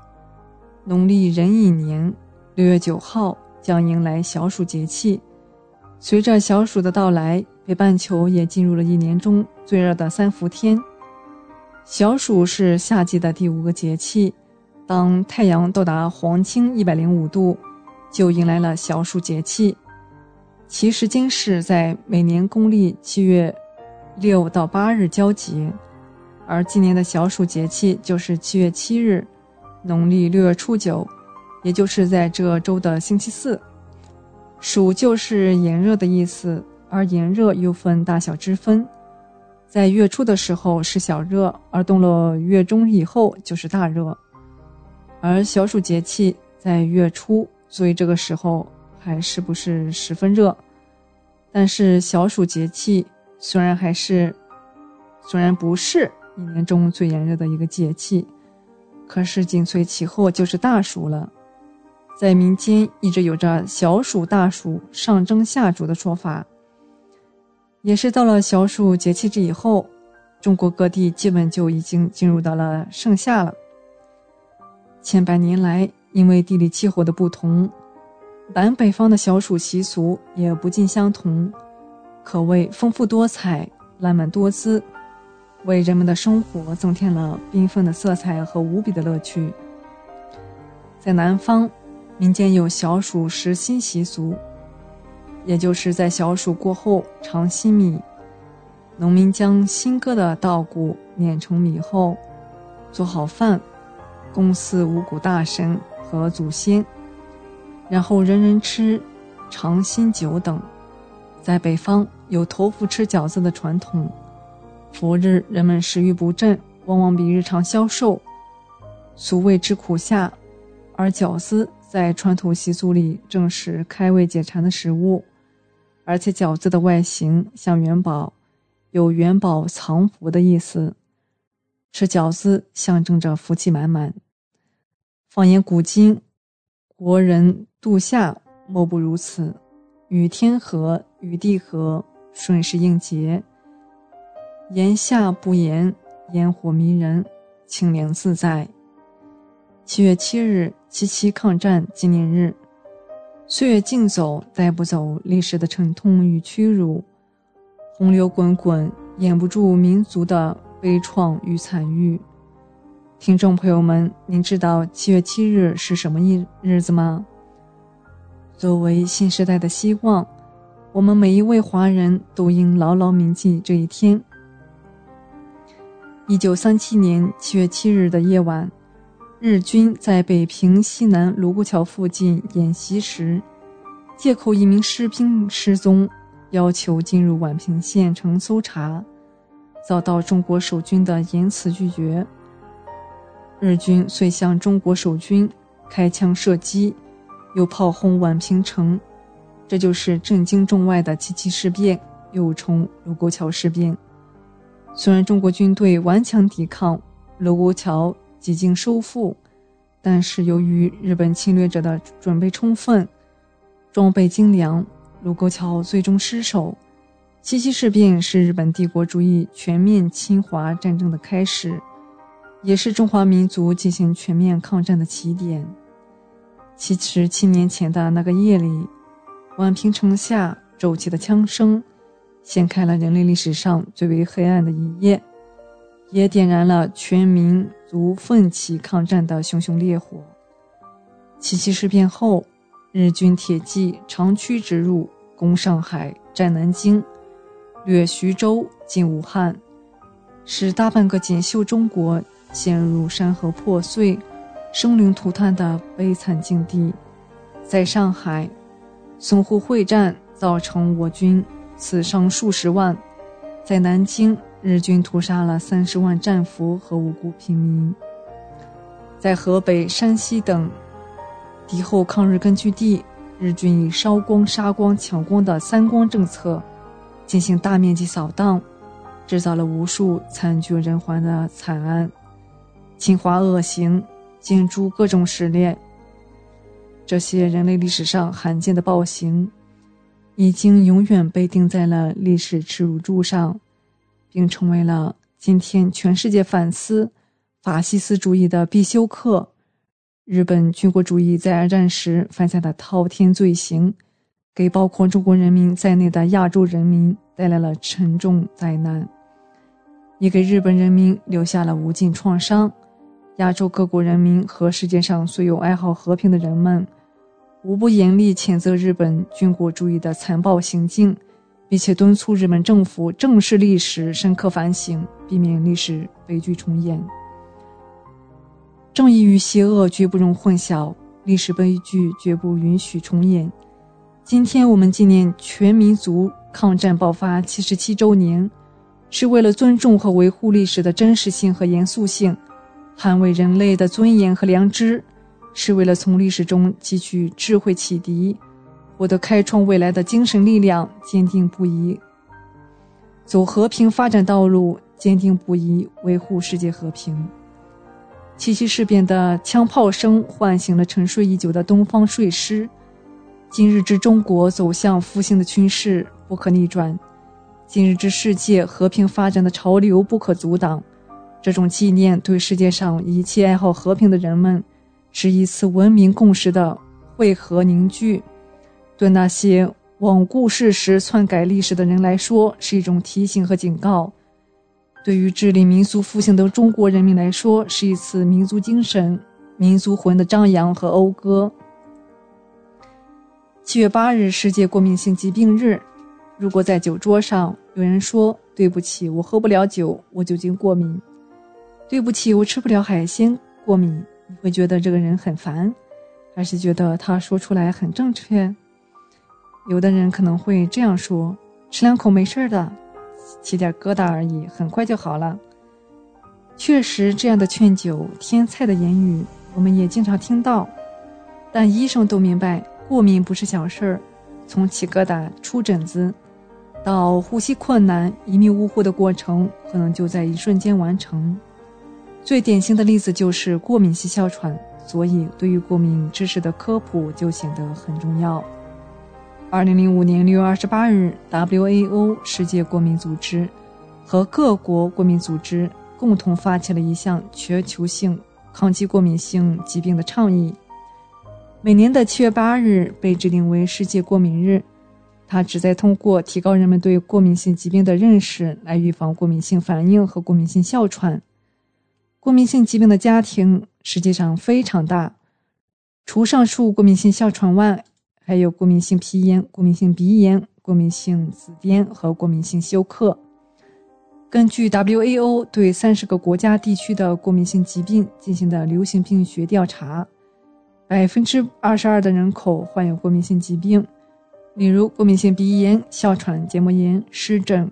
农历壬寅年六月九号将迎来小暑节气。随着小暑的到来，北半球也进入了一年中最热的三伏天。小暑是夏季的第五个节气。当太阳到达黄经一百零五度，就迎来了小暑节气。其时间是在每年公历七月六到八日交节，而今年的小暑节气就是七月七日，农历六月初九，也就是在这周的星期四。暑就是炎热的意思，而炎热又分大小之分，在月初的时候是小热，而到了月中以后就是大热。而小暑节气在月初，所以这个时候还是不是十分热。但是小暑节气虽然还是，虽然不是一年中最炎热的一个节气，可是紧随其后就是大暑了。在民间一直有着小暑、大暑、上蒸下煮的说法。也是到了小暑节气之以后，中国各地基本就已经进入到了盛夏了。千百年来，因为地理气候的不同，南北方的小暑习俗也不尽相同，可谓丰富多彩、烂漫多姿，为人们的生活增添了缤纷的色彩和无比的乐趣。在南方，民间有小暑食新习俗，也就是在小暑过后尝新米，农民将新割的稻谷碾成米后，做好饭。供祀五谷大神和祖先，然后人人吃尝新酒等。在北方有头伏吃饺子的传统，伏日人们食欲不振，往往比日常消瘦，俗谓之苦夏。而饺子在传统习俗里正是开胃解馋的食物，而且饺子的外形像元宝，有元宝藏福的意思，吃饺子象征着福气满满。放眼古今，国人度夏莫不如此，与天和，与地和，顺势应节。炎夏不炎，烟火迷人，清凉自在。七月七日，七七抗战纪念日。岁月静走，带不走历史的沉痛与屈辱；洪流滚滚，掩不住民族的悲怆与惨郁。听众朋友们，您知道七月七日是什么日日子吗？作为新时代的希望，我们每一位华人都应牢牢铭记这一天。一九三七年七月七日的夜晚，日军在北平西南卢沟桥附近演习时，借口一名士兵失踪，要求进入宛平县城搜查，遭到中国守军的严词拒绝。日军遂向中国守军开枪射击，又炮轰宛平城，这就是震惊中外的七七事变，又称卢沟桥事变。虽然中国军队顽强抵抗，卢沟桥几经收复，但是由于日本侵略者的准备充分，装备精良，卢沟桥最终失守。七七事变是日本帝国主义全面侵华战争的开始。也是中华民族进行全面抗战的起点。七十七年前的那个夜里，宛平城下骤起的枪声，掀开了人类历史上最为黑暗的一页，也点燃了全民族奋起抗战的熊熊烈火。七七事变后，日军铁骑长驱直入，攻上海、占南京、掠徐州、进武汉，使大半个锦绣中国陷入山河破碎、生灵涂炭的悲惨境地。在上海，淞沪会战造成我军死伤数十万；在南京，日军屠杀了三十万战俘和无辜平民；在河北、山西等敌后抗日根据地，日军以烧光、杀光、抢光的“三光”政策进行大面积扫荡，制造了无数惨绝人寰的惨案，侵华恶行，建筑各种实炼。这些人类历史上罕见的暴行，已经永远被钉在了历史耻辱柱上，并成为了今天全世界反思法西斯主义的必修课。日本军国主义在二战时犯下的滔天罪行，给包括中国人民在内的亚洲人民带来了沉重灾难，也给日本人民留下了无尽创伤。亚洲各国人民和世界上所有爱好和平的人们，无不严厉谴责日本军国主义的残暴行径，并且敦促日本政府正视历史，深刻反省，避免历史悲剧重演。正义与邪恶绝不容混淆，历史悲剧绝不允许重演。今天我们纪念全民族抗战爆发七十七周年，是为了尊重和维护历史的真实性和严肃性。捍卫人类的尊严和良知，是为了从历史中汲取智慧启迪，获得开创未来的精神力量，坚定不移走和平发展道路，坚定不移维护世界和平。七七事变的枪炮声唤醒了沉睡已久的东方睡狮，今日之中国走向复兴的趋势不可逆转，今日之世界和平发展的潮流不可阻挡。这种纪念对世界上一切爱好和平的人们，是一次文明共识的汇合凝聚；对那些罔顾事实、篡改历史的人来说，是一种提醒和警告；对于致力民族复兴的中国人民来说，是一次民族精神、民族魂的张扬和讴歌。七月八日，世界过敏性疾病日。如果在酒桌上有人说：“对不起，我喝不了酒，我酒精过敏。”对不起，我吃不了海鲜，过敏。你会觉得这个人很烦，还是觉得他说出来很正确？有的人可能会这样说：“吃两口没事的，起点疙瘩而已，很快就好了。”确实，这样的劝酒添菜的言语，我们也经常听到。但医生都明白，过敏不是小事儿，从起疙瘩、出疹子，到呼吸困难、一命呜呼的过程，可能就在一瞬间完成。最典型的例子就是过敏性哮喘，所以对于过敏知识的科普就显得很重要。二零零五年六月二十八日，WAO 世界过敏组织和各国过敏组织共同发起了一项全球性抗击过敏性疾病的倡议。每年的七月八日被制定为世界过敏日，它旨在通过提高人们对过敏性疾病的认识，来预防过敏性反应和过敏性哮喘。过敏性疾病的家庭实际上非常大，除上述过敏性哮喘外，还有过敏性皮炎、过敏性鼻炎、过敏性紫癜和过敏性休克。根据 WAO 对三十个国家地区的过敏性疾病进行的流行病学调查，百分之二十二的人口患有过敏性疾病，例如过敏性鼻炎、哮喘、结膜炎、湿疹、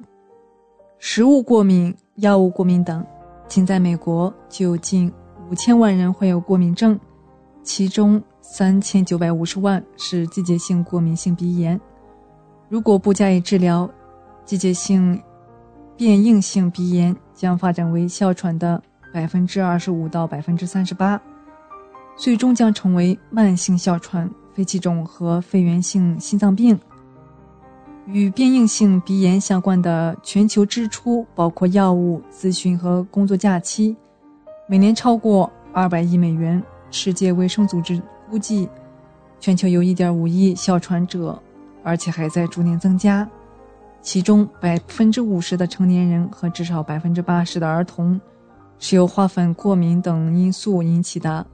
食物过敏、药物过敏等。仅在美国就有近五千万人患有过敏症，其中三千九百五十万是季节性过敏性鼻炎。如果不加以治疗，季节性变应性鼻炎将发展为哮喘的百分之二十五到百分之三十八，最终将成为慢性哮喘、肺气肿和肺源性心脏病。与变应性鼻炎相关的全球支出包括药物、咨询和工作假期，每年超过二百亿美元。世界卫生组织估计，全球有一点五亿哮喘者，而且还在逐年增加。其中百分之五十的成年人和至少百分之八十的儿童是由花粉过敏等因素引起的。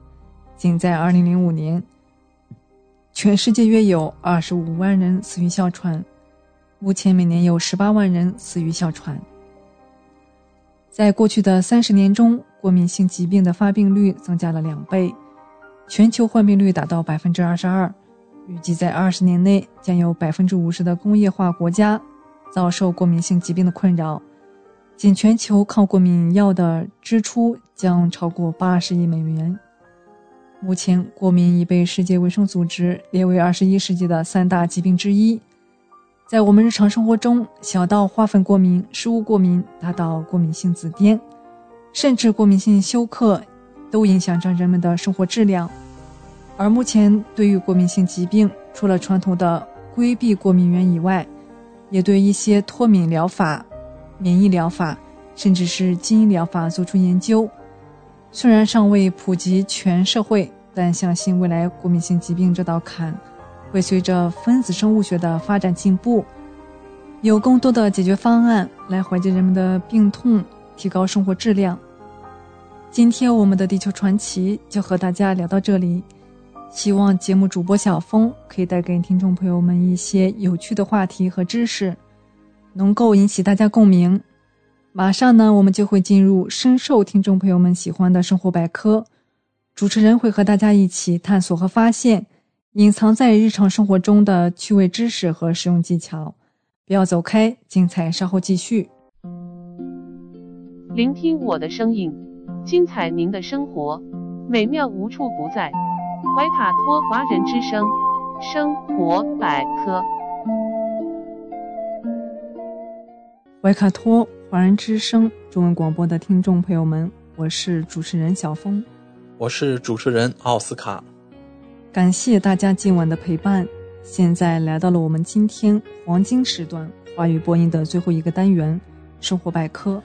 仅在二零零五年。全世界约有二十五万人死于哮喘，目前每年有十八万人死于哮喘。在过去的三十年中，过敏性疾病的发病率增加了两倍，全球患病率达到百分之二十二。预计在二十年内，将有百分之五十的工业化国家遭受过敏性疾病的困扰。仅全球抗过敏药的支出将超过八十亿美元。目前，过敏已被世界卫生组织列为二十一世纪的三大疾病之一。在我们日常生活中，小到花粉过敏、食物过敏，大到过敏性紫癜，甚至过敏性休克，都影响着人们的生活质量。而目前，对于过敏性疾病，除了传统的规避过敏源以外，也对一些脱敏疗法、免疫疗法，甚至是基因疗法做出研究。虽然尚未普及全社会，但相信未来过敏性疾病这道坎。会随着分子生物学的发展进步，有更多的解决方案来缓解人们的病痛，提高生活质量。今天我们的地球传奇就和大家聊到这里，希望节目主播小峰可以带给听众朋友们一些有趣的话题和知识，能够引起大家共鸣。马上呢，我们就会进入深受听众朋友们喜欢的生活百科，主持人会和大家一起探索和发现。隐藏在日常生活中的趣味知识和实用技巧，不要走开，精彩稍后继续。聆听我的声音，精彩您的生活，美妙无处不在。怀卡托华人之声生活百科。怀卡托华人之声中文广播的听众朋友们，我是主持人小峰，我是主持人奥斯卡。感谢大家今晚的陪伴。现在来到了我们今天黄金时段华语播音的最后一个单元——生活百科。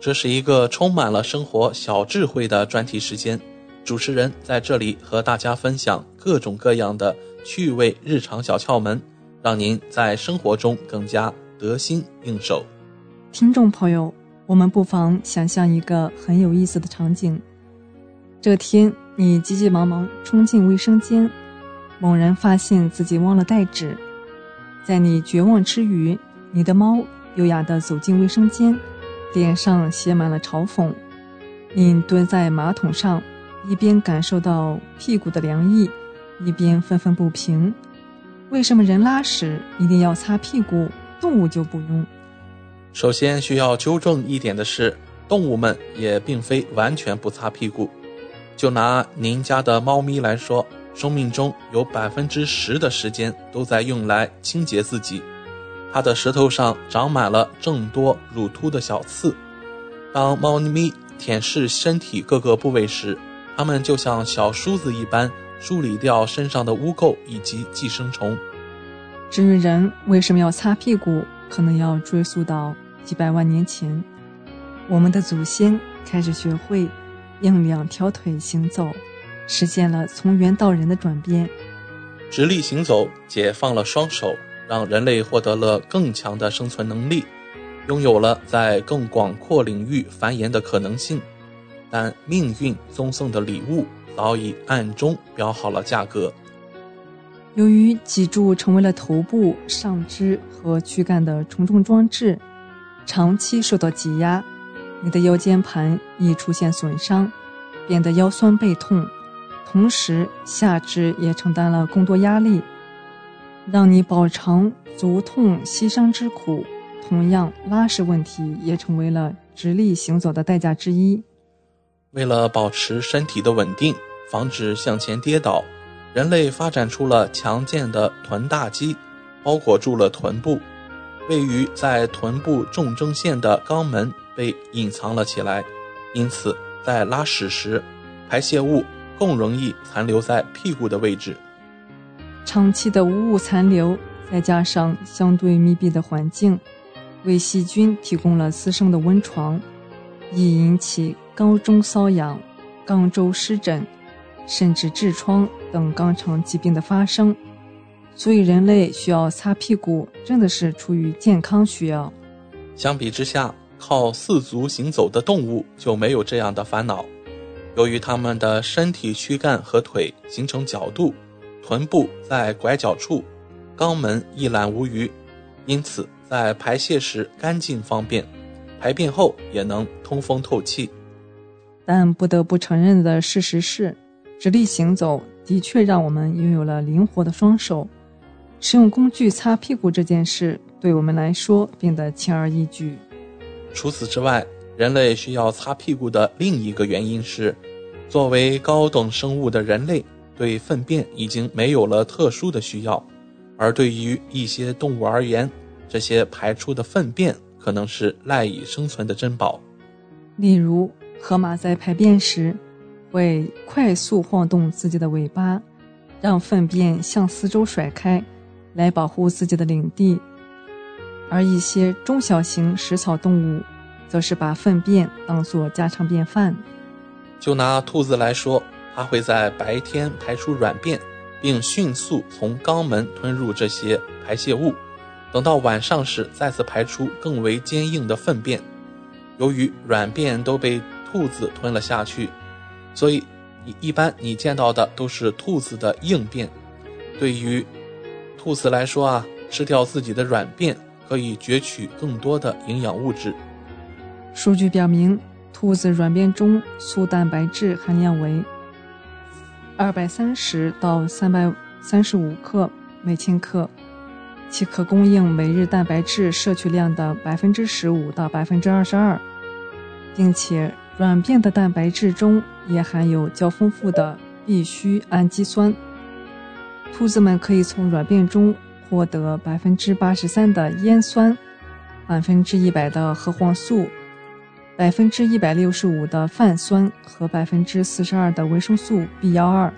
这是一个充满了生活小智慧的专题时间。主持人在这里和大家分享各种各样的趣味日常小窍门，让您在生活中更加得心应手。听众朋友，我们不妨想象一个很有意思的场景：这天。你急急忙忙冲进卫生间，猛然发现自己忘了带纸。在你绝望之余，你的猫优雅地走进卫生间，脸上写满了嘲讽。你蹲在马桶上，一边感受到屁股的凉意，一边愤愤不平：为什么人拉屎一定要擦屁股，动物就不用？首先需要纠正一点的是，动物们也并非完全不擦屁股。就拿您家的猫咪来说，生命中有百分之十的时间都在用来清洁自己。它的舌头上长满了众多乳突的小刺。当猫咪舔舐身体各个部位时，它们就像小梳子一般梳理掉身上的污垢以及寄生虫。至于人为什么要擦屁股，可能要追溯到几百万年前，我们的祖先开始学会。用两条腿行走，实现了从猿到人的转变。直立行走解放了双手，让人类获得了更强的生存能力，拥有了在更广阔领域繁衍的可能性。但命运赠送的礼物早已暗中标好了价格。由于脊柱成为了头部、上肢和躯干的承重装置，长期受到挤压。你的腰间盘易出现损伤，变得腰酸背痛，同时下肢也承担了更多压力，让你饱尝足痛膝伤之苦。同样，拉屎问题也成为了直立行走的代价之一。为了保持身体的稳定，防止向前跌倒，人类发展出了强健的臀大肌，包裹住了臀部。位于在臀部重征线的肛门。被隐藏了起来，因此在拉屎时，排泄物更容易残留在屁股的位置。长期的无物残留，再加上相对密闭的环境，为细菌提供了滋生的温床，易引起肛中瘙痒、肛周湿疹，甚至痔疮等肛肠疾病的发生。所以，人类需要擦屁股，真的是出于健康需要。相比之下。靠四足行走的动物就没有这样的烦恼，由于它们的身体躯干和腿形成角度，臀部在拐角处，肛门一览无余，因此在排泄时干净方便，排便后也能通风透气。但不得不承认的事实是，直立行走的确让我们拥有了灵活的双手，使用工具擦屁股这件事对我们来说变得轻而易举。除此之外，人类需要擦屁股的另一个原因是，作为高等生物的人类对粪便已经没有了特殊的需要，而对于一些动物而言，这些排出的粪便可能是赖以生存的珍宝。例如，河马在排便时会快速晃动自己的尾巴，让粪便向四周甩开，来保护自己的领地；而一些中小型食草动物。则是把粪便当作家常便饭。就拿兔子来说，它会在白天排出软便，并迅速从肛门吞入这些排泄物，等到晚上时再次排出更为坚硬的粪便。由于软便都被兔子吞了下去，所以你一般你见到的都是兔子的硬便。对于兔子来说啊，吃掉自己的软便可以攫取更多的营养物质。数据表明，兔子软便中粗蛋白质含量为二百三十到三百三十五克每千克，其可供应每日蛋白质摄取量的百分之十五到百分之二十二，并且软便的蛋白质中也含有较丰富的必需氨基酸。兔子们可以从软便中获得百分之八十三的烟酸，百分之一百的核黄素。百分之一百六十五的泛酸和百分之四十二的维生素 B 幺二。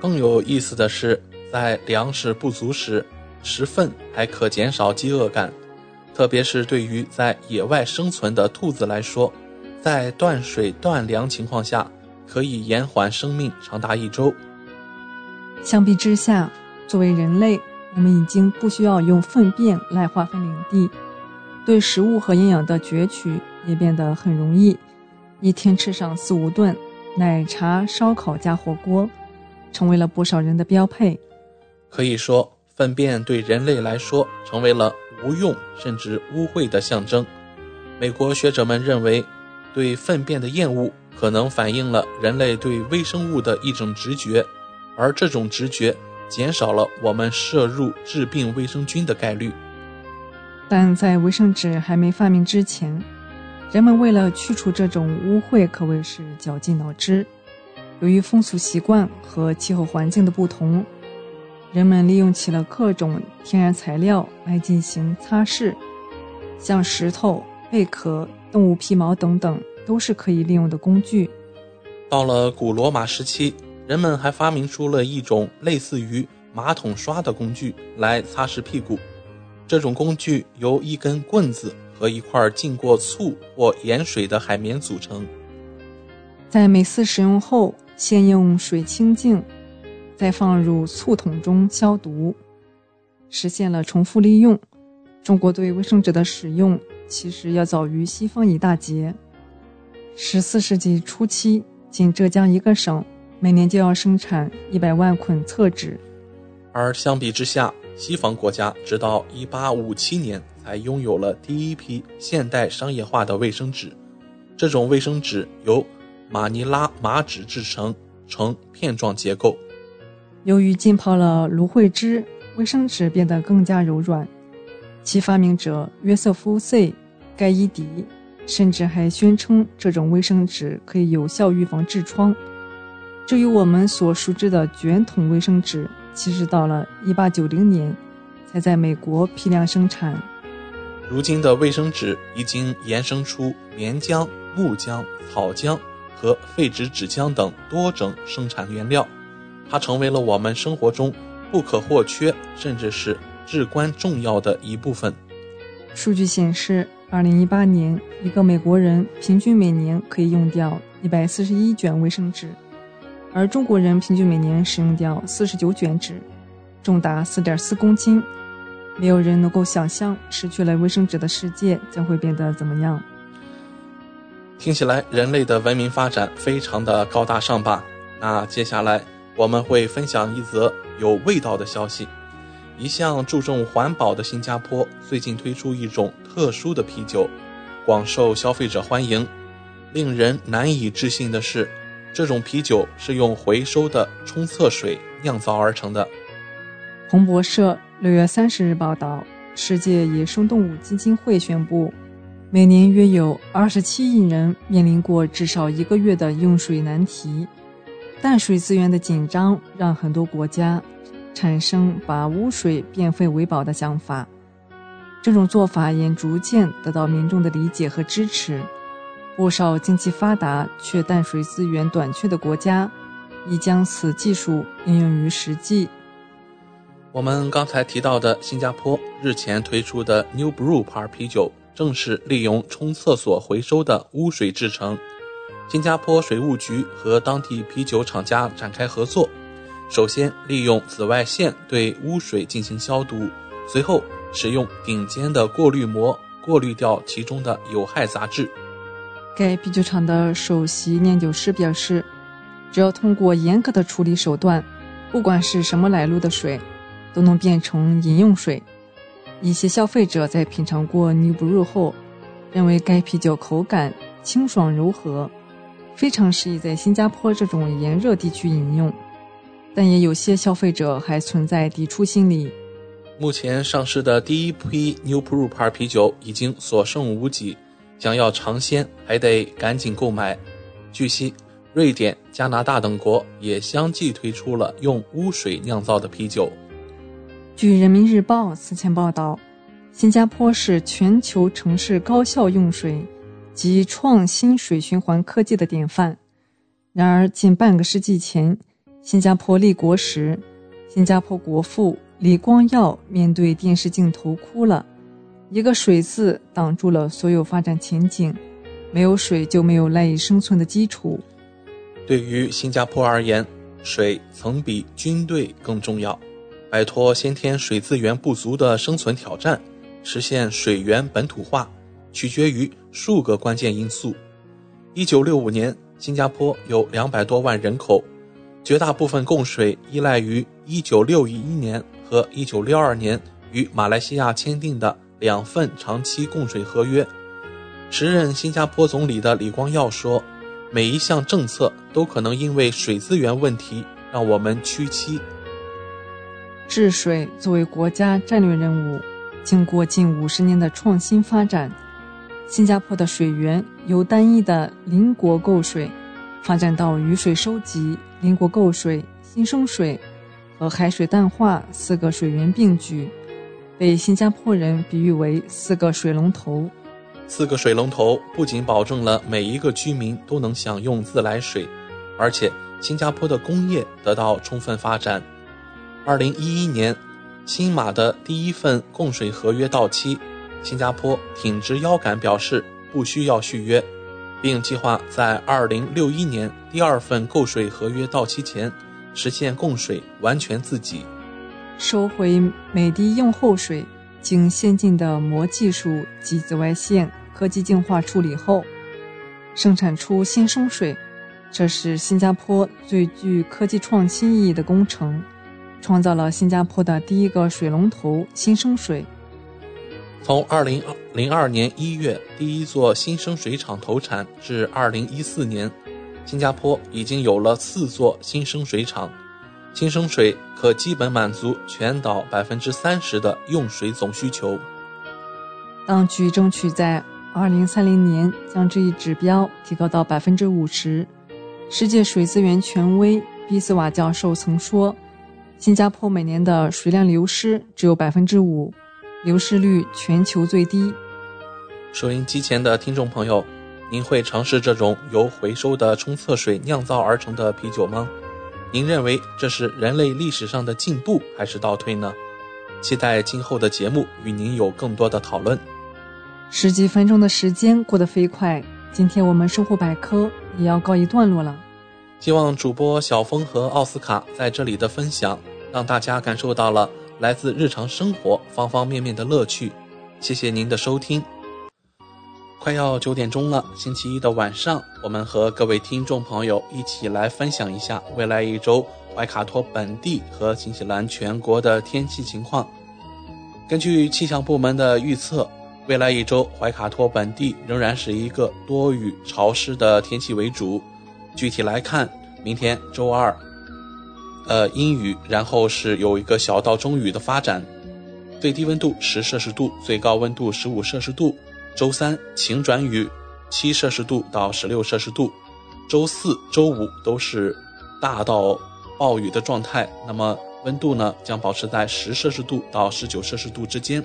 更有意思的是，在粮食不足时，食粪还可减少饥饿感，特别是对于在野外生存的兔子来说，在断水断粮情况下，可以延缓生命长达一周。相比之下，作为人类，我们已经不需要用粪便来划分领地，对食物和营养的攫取。也变得很容易，一天吃上四五顿，奶茶、烧烤加火锅，成为了不少人的标配。可以说，粪便对人类来说成为了无用甚至污秽的象征。美国学者们认为，对粪便的厌恶可能反映了人类对微生物的一种直觉，而这种直觉减少了我们摄入致病卫生菌的概率。但在卫生纸还没发明之前，人们为了去除这种污秽，可谓是绞尽脑汁。由于风俗习惯和气候环境的不同，人们利用起了各种天然材料来进行擦拭，像石头、贝壳、动物皮毛等等，都是可以利用的工具。到了古罗马时期，人们还发明出了一种类似于马桶刷的工具来擦拭屁股。这种工具由一根棍子。和一块浸过醋或盐水的海绵组成。在每次使用后，先用水清净，再放入醋桶中消毒，实现了重复利用。中国对卫生纸的使用其实要早于西方一大截。十四世纪初期，仅浙江一个省每年就要生产一百万捆厕纸，而相比之下，西方国家直到一八五七年。才拥有了第一批现代商业化的卫生纸。这种卫生纸由马尼拉麻纸制成，呈片状结构。由于浸泡了芦荟汁，卫生纸变得更加柔软。其发明者约瑟夫 ·C· 盖伊迪甚至还宣称这种卫生纸可以有效预防痔疮。至于我们所熟知的卷筒卫生纸，其实到了1890年才在美国批量生产。如今的卫生纸已经衍生出棉浆、木浆、草浆和废纸纸浆等多种生产原料，它成为了我们生活中不可或缺，甚至是至关重要的一部分。数据显示，2018年一个美国人平均每年可以用掉141卷卫生纸，而中国人平均每年使用掉49卷纸，重达4.4公斤。没有人能够想象失去了卫生纸的世界将会变得怎么样。听起来人类的文明发展非常的高大上吧？那接下来我们会分享一则有味道的消息。一向注重环保的新加坡最近推出一种特殊的啤酒，广受消费者欢迎。令人难以置信的是，这种啤酒是用回收的冲厕水酿造而成的。彭博社六月三十日报道，世界野生动物基金会宣布，每年约有二十七亿人面临过至少一个月的用水难题。淡水资源的紧张让很多国家产生把污水变废为宝的想法，这种做法也逐渐得到民众的理解和支持。不少经济发达却淡水资源短缺的国家，已将此技术应用于实际。我们刚才提到的新加坡日前推出的 New Brew 牌啤酒，正是利用冲厕所回收的污水制成。新加坡水务局和当地啤酒厂家展开合作，首先利用紫外线对污水进行消毒，随后使用顶尖的过滤膜过滤掉其中的有害杂质。该啤酒厂的首席酿酒师表示，只要通过严格的处理手段，不管是什么来路的水，都能变成饮用水。一些消费者在品尝过 New Brew 后，认为该啤酒口感清爽柔和，非常适宜在新加坡这种炎热地区饮用。但也有些消费者还存在抵触心理。目前上市的第一批 New Brew 牌啤酒已经所剩无几。想要尝鲜，还得赶紧购买。据悉，瑞典、加拿大等国也相继推出了用污水酿造的啤酒。据人民日报此前报道，新加坡是全球城市高效用水及创新水循环科技的典范。然而，近半个世纪前，新加坡立国时，新加坡国父李光耀面对电视镜头哭了。一个“水”字挡住了所有发展前景，没有水就没有赖以生存的基础。对于新加坡而言，水曾比军队更重要。摆脱先天水资源不足的生存挑战，实现水源本土化，取决于数个关键因素。一九六五年，新加坡有两百多万人口，绝大部分供水依赖于一九六一年和一九六二年与马来西亚签订的。两份长期供水合约。时任新加坡总理的李光耀说：“每一项政策都可能因为水资源问题让我们屈膝。”治水作为国家战略任务，经过近五十年的创新发展，新加坡的水源由单一的邻国购水，发展到雨水收集、邻国购水、新生水和海水淡化四个水源并举。被新加坡人比喻为“四个水龙头”。四个水龙头不仅保证了每一个居民都能享用自来水，而且新加坡的工业得到充分发展。二零一一年，新马的第一份供水合约到期，新加坡挺直腰杆表示不需要续约，并计划在二零六一年第二份购水合约到期前实现供水完全自给。收回每滴用后水，经先进的膜技术及紫外线科技净化处理后，生产出新生水。这是新加坡最具科技创新意义的工程，创造了新加坡的第一个水龙头新生水。从二零零二年一月第一座新生水厂投产至二零一四年，新加坡已经有了四座新生水厂。新生水可基本满足全岛百分之三十的用水总需求。当局争取在二零三零年将这一指标提高到百分之五十。世界水资源权威比斯瓦教授曾说：“新加坡每年的水量流失只有百分之五，流失率全球最低。”收音机前的听众朋友，您会尝试这种由回收的冲厕水酿造而成的啤酒吗？您认为这是人类历史上的进步还是倒退呢？期待今后的节目与您有更多的讨论。十几分钟的时间过得飞快，今天我们生活百科也要告一段落了。希望主播小峰和奥斯卡在这里的分享，让大家感受到了来自日常生活方方面面的乐趣。谢谢您的收听。快要九点钟了，星期一的晚上，我们和各位听众朋友一起来分享一下未来一周怀卡托本地和新西兰全国的天气情况。根据气象部门的预测，未来一周怀卡托本地仍然是一个多雨潮湿的天气为主。具体来看，明天周二，呃，阴雨，然后是有一个小到中雨的发展，最低温度十摄氏度，最高温度十五摄氏度。周三晴转雨，七摄氏度到十六摄氏度。周四周五都是大到暴雨的状态，那么温度呢将保持在十摄氏度到十九摄氏度之间。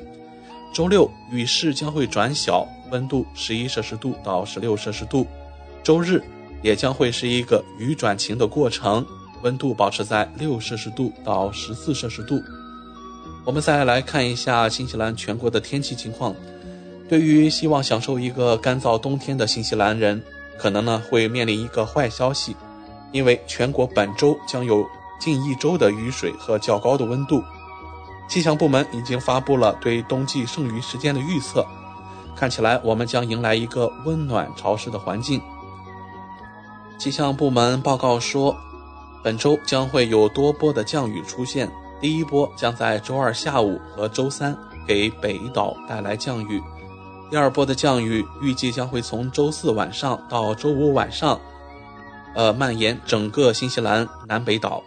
周六雨势将会转小，温度十一摄氏度到十六摄氏度。周日也将会是一个雨转晴的过程，温度保持在六摄氏度到十四摄氏度。我们再来看一下新西兰全国的天气情况。对于希望享受一个干燥冬天的新西兰人，可能呢会面临一个坏消息，因为全国本周将有近一周的雨水和较高的温度。气象部门已经发布了对冬季剩余时间的预测，看起来我们将迎来一个温暖潮湿的环境。气象部门报告说，本周将会有多波的降雨出现，第一波将在周二下午和周三给北岛带来降雨。第二波的降雨预计将会从周四晚上到周五晚上，呃，蔓延整个新西兰南北岛。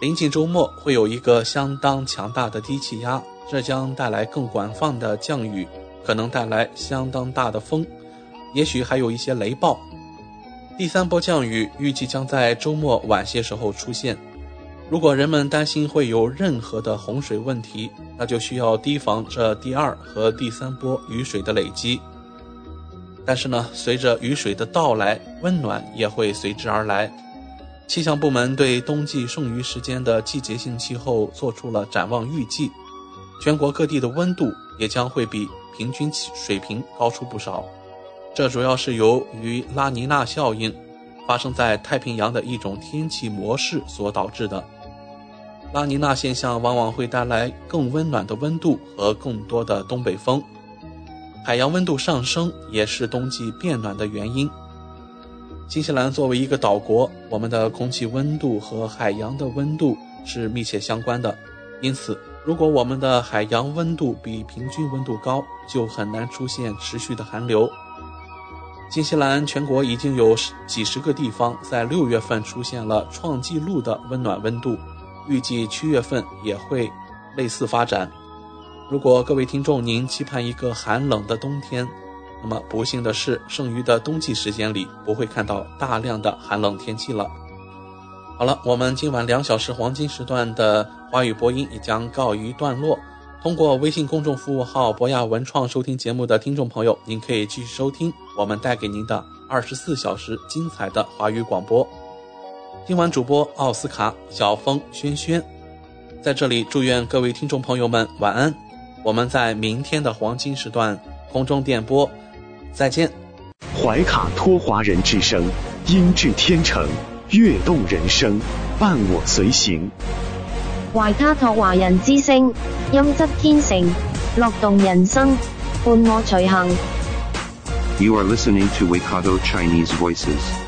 临近周末会有一个相当强大的低气压，这将带来更广泛的降雨，可能带来相当大的风，也许还有一些雷暴。第三波降雨预计将在周末晚些时候出现。如果人们担心会有任何的洪水问题，那就需要提防这第二和第三波雨水的累积。但是呢，随着雨水的到来，温暖也会随之而来。气象部门对冬季剩余时间的季节性气候做出了展望预计，全国各地的温度也将会比平均水平高出不少。这主要是由于拉尼娜效应发生在太平洋的一种天气模式所导致的。拉尼娜现象往往会带来更温暖的温度和更多的东北风，海洋温度上升也是冬季变暖的原因。新西兰作为一个岛国，我们的空气温度和海洋的温度是密切相关的，因此，如果我们的海洋温度比平均温度高，就很难出现持续的寒流。新西兰全国已经有几十个地方在六月份出现了创纪录的温暖温度。预计七月份也会类似发展。如果各位听众您期盼一个寒冷的冬天，那么不幸的是，剩余的冬季时间里不会看到大量的寒冷天气了。好了，我们今晚两小时黄金时段的华语播音也将告一段落。通过微信公众服务号“博雅文创”收听节目的听众朋友，您可以继续收听我们带给您的二十四小时精彩的华语广播。今晚主播奥斯卡、小峰、轩轩，在这里祝愿各位听众朋友们晚安。我们在明天的黄金时段空中电波再见。怀卡托华人之声，音质天成，悦动人生，伴我随行。怀卡托华人之声，音质天成，乐动人生，伴我随行。You are listening to Waikato Chinese Voices.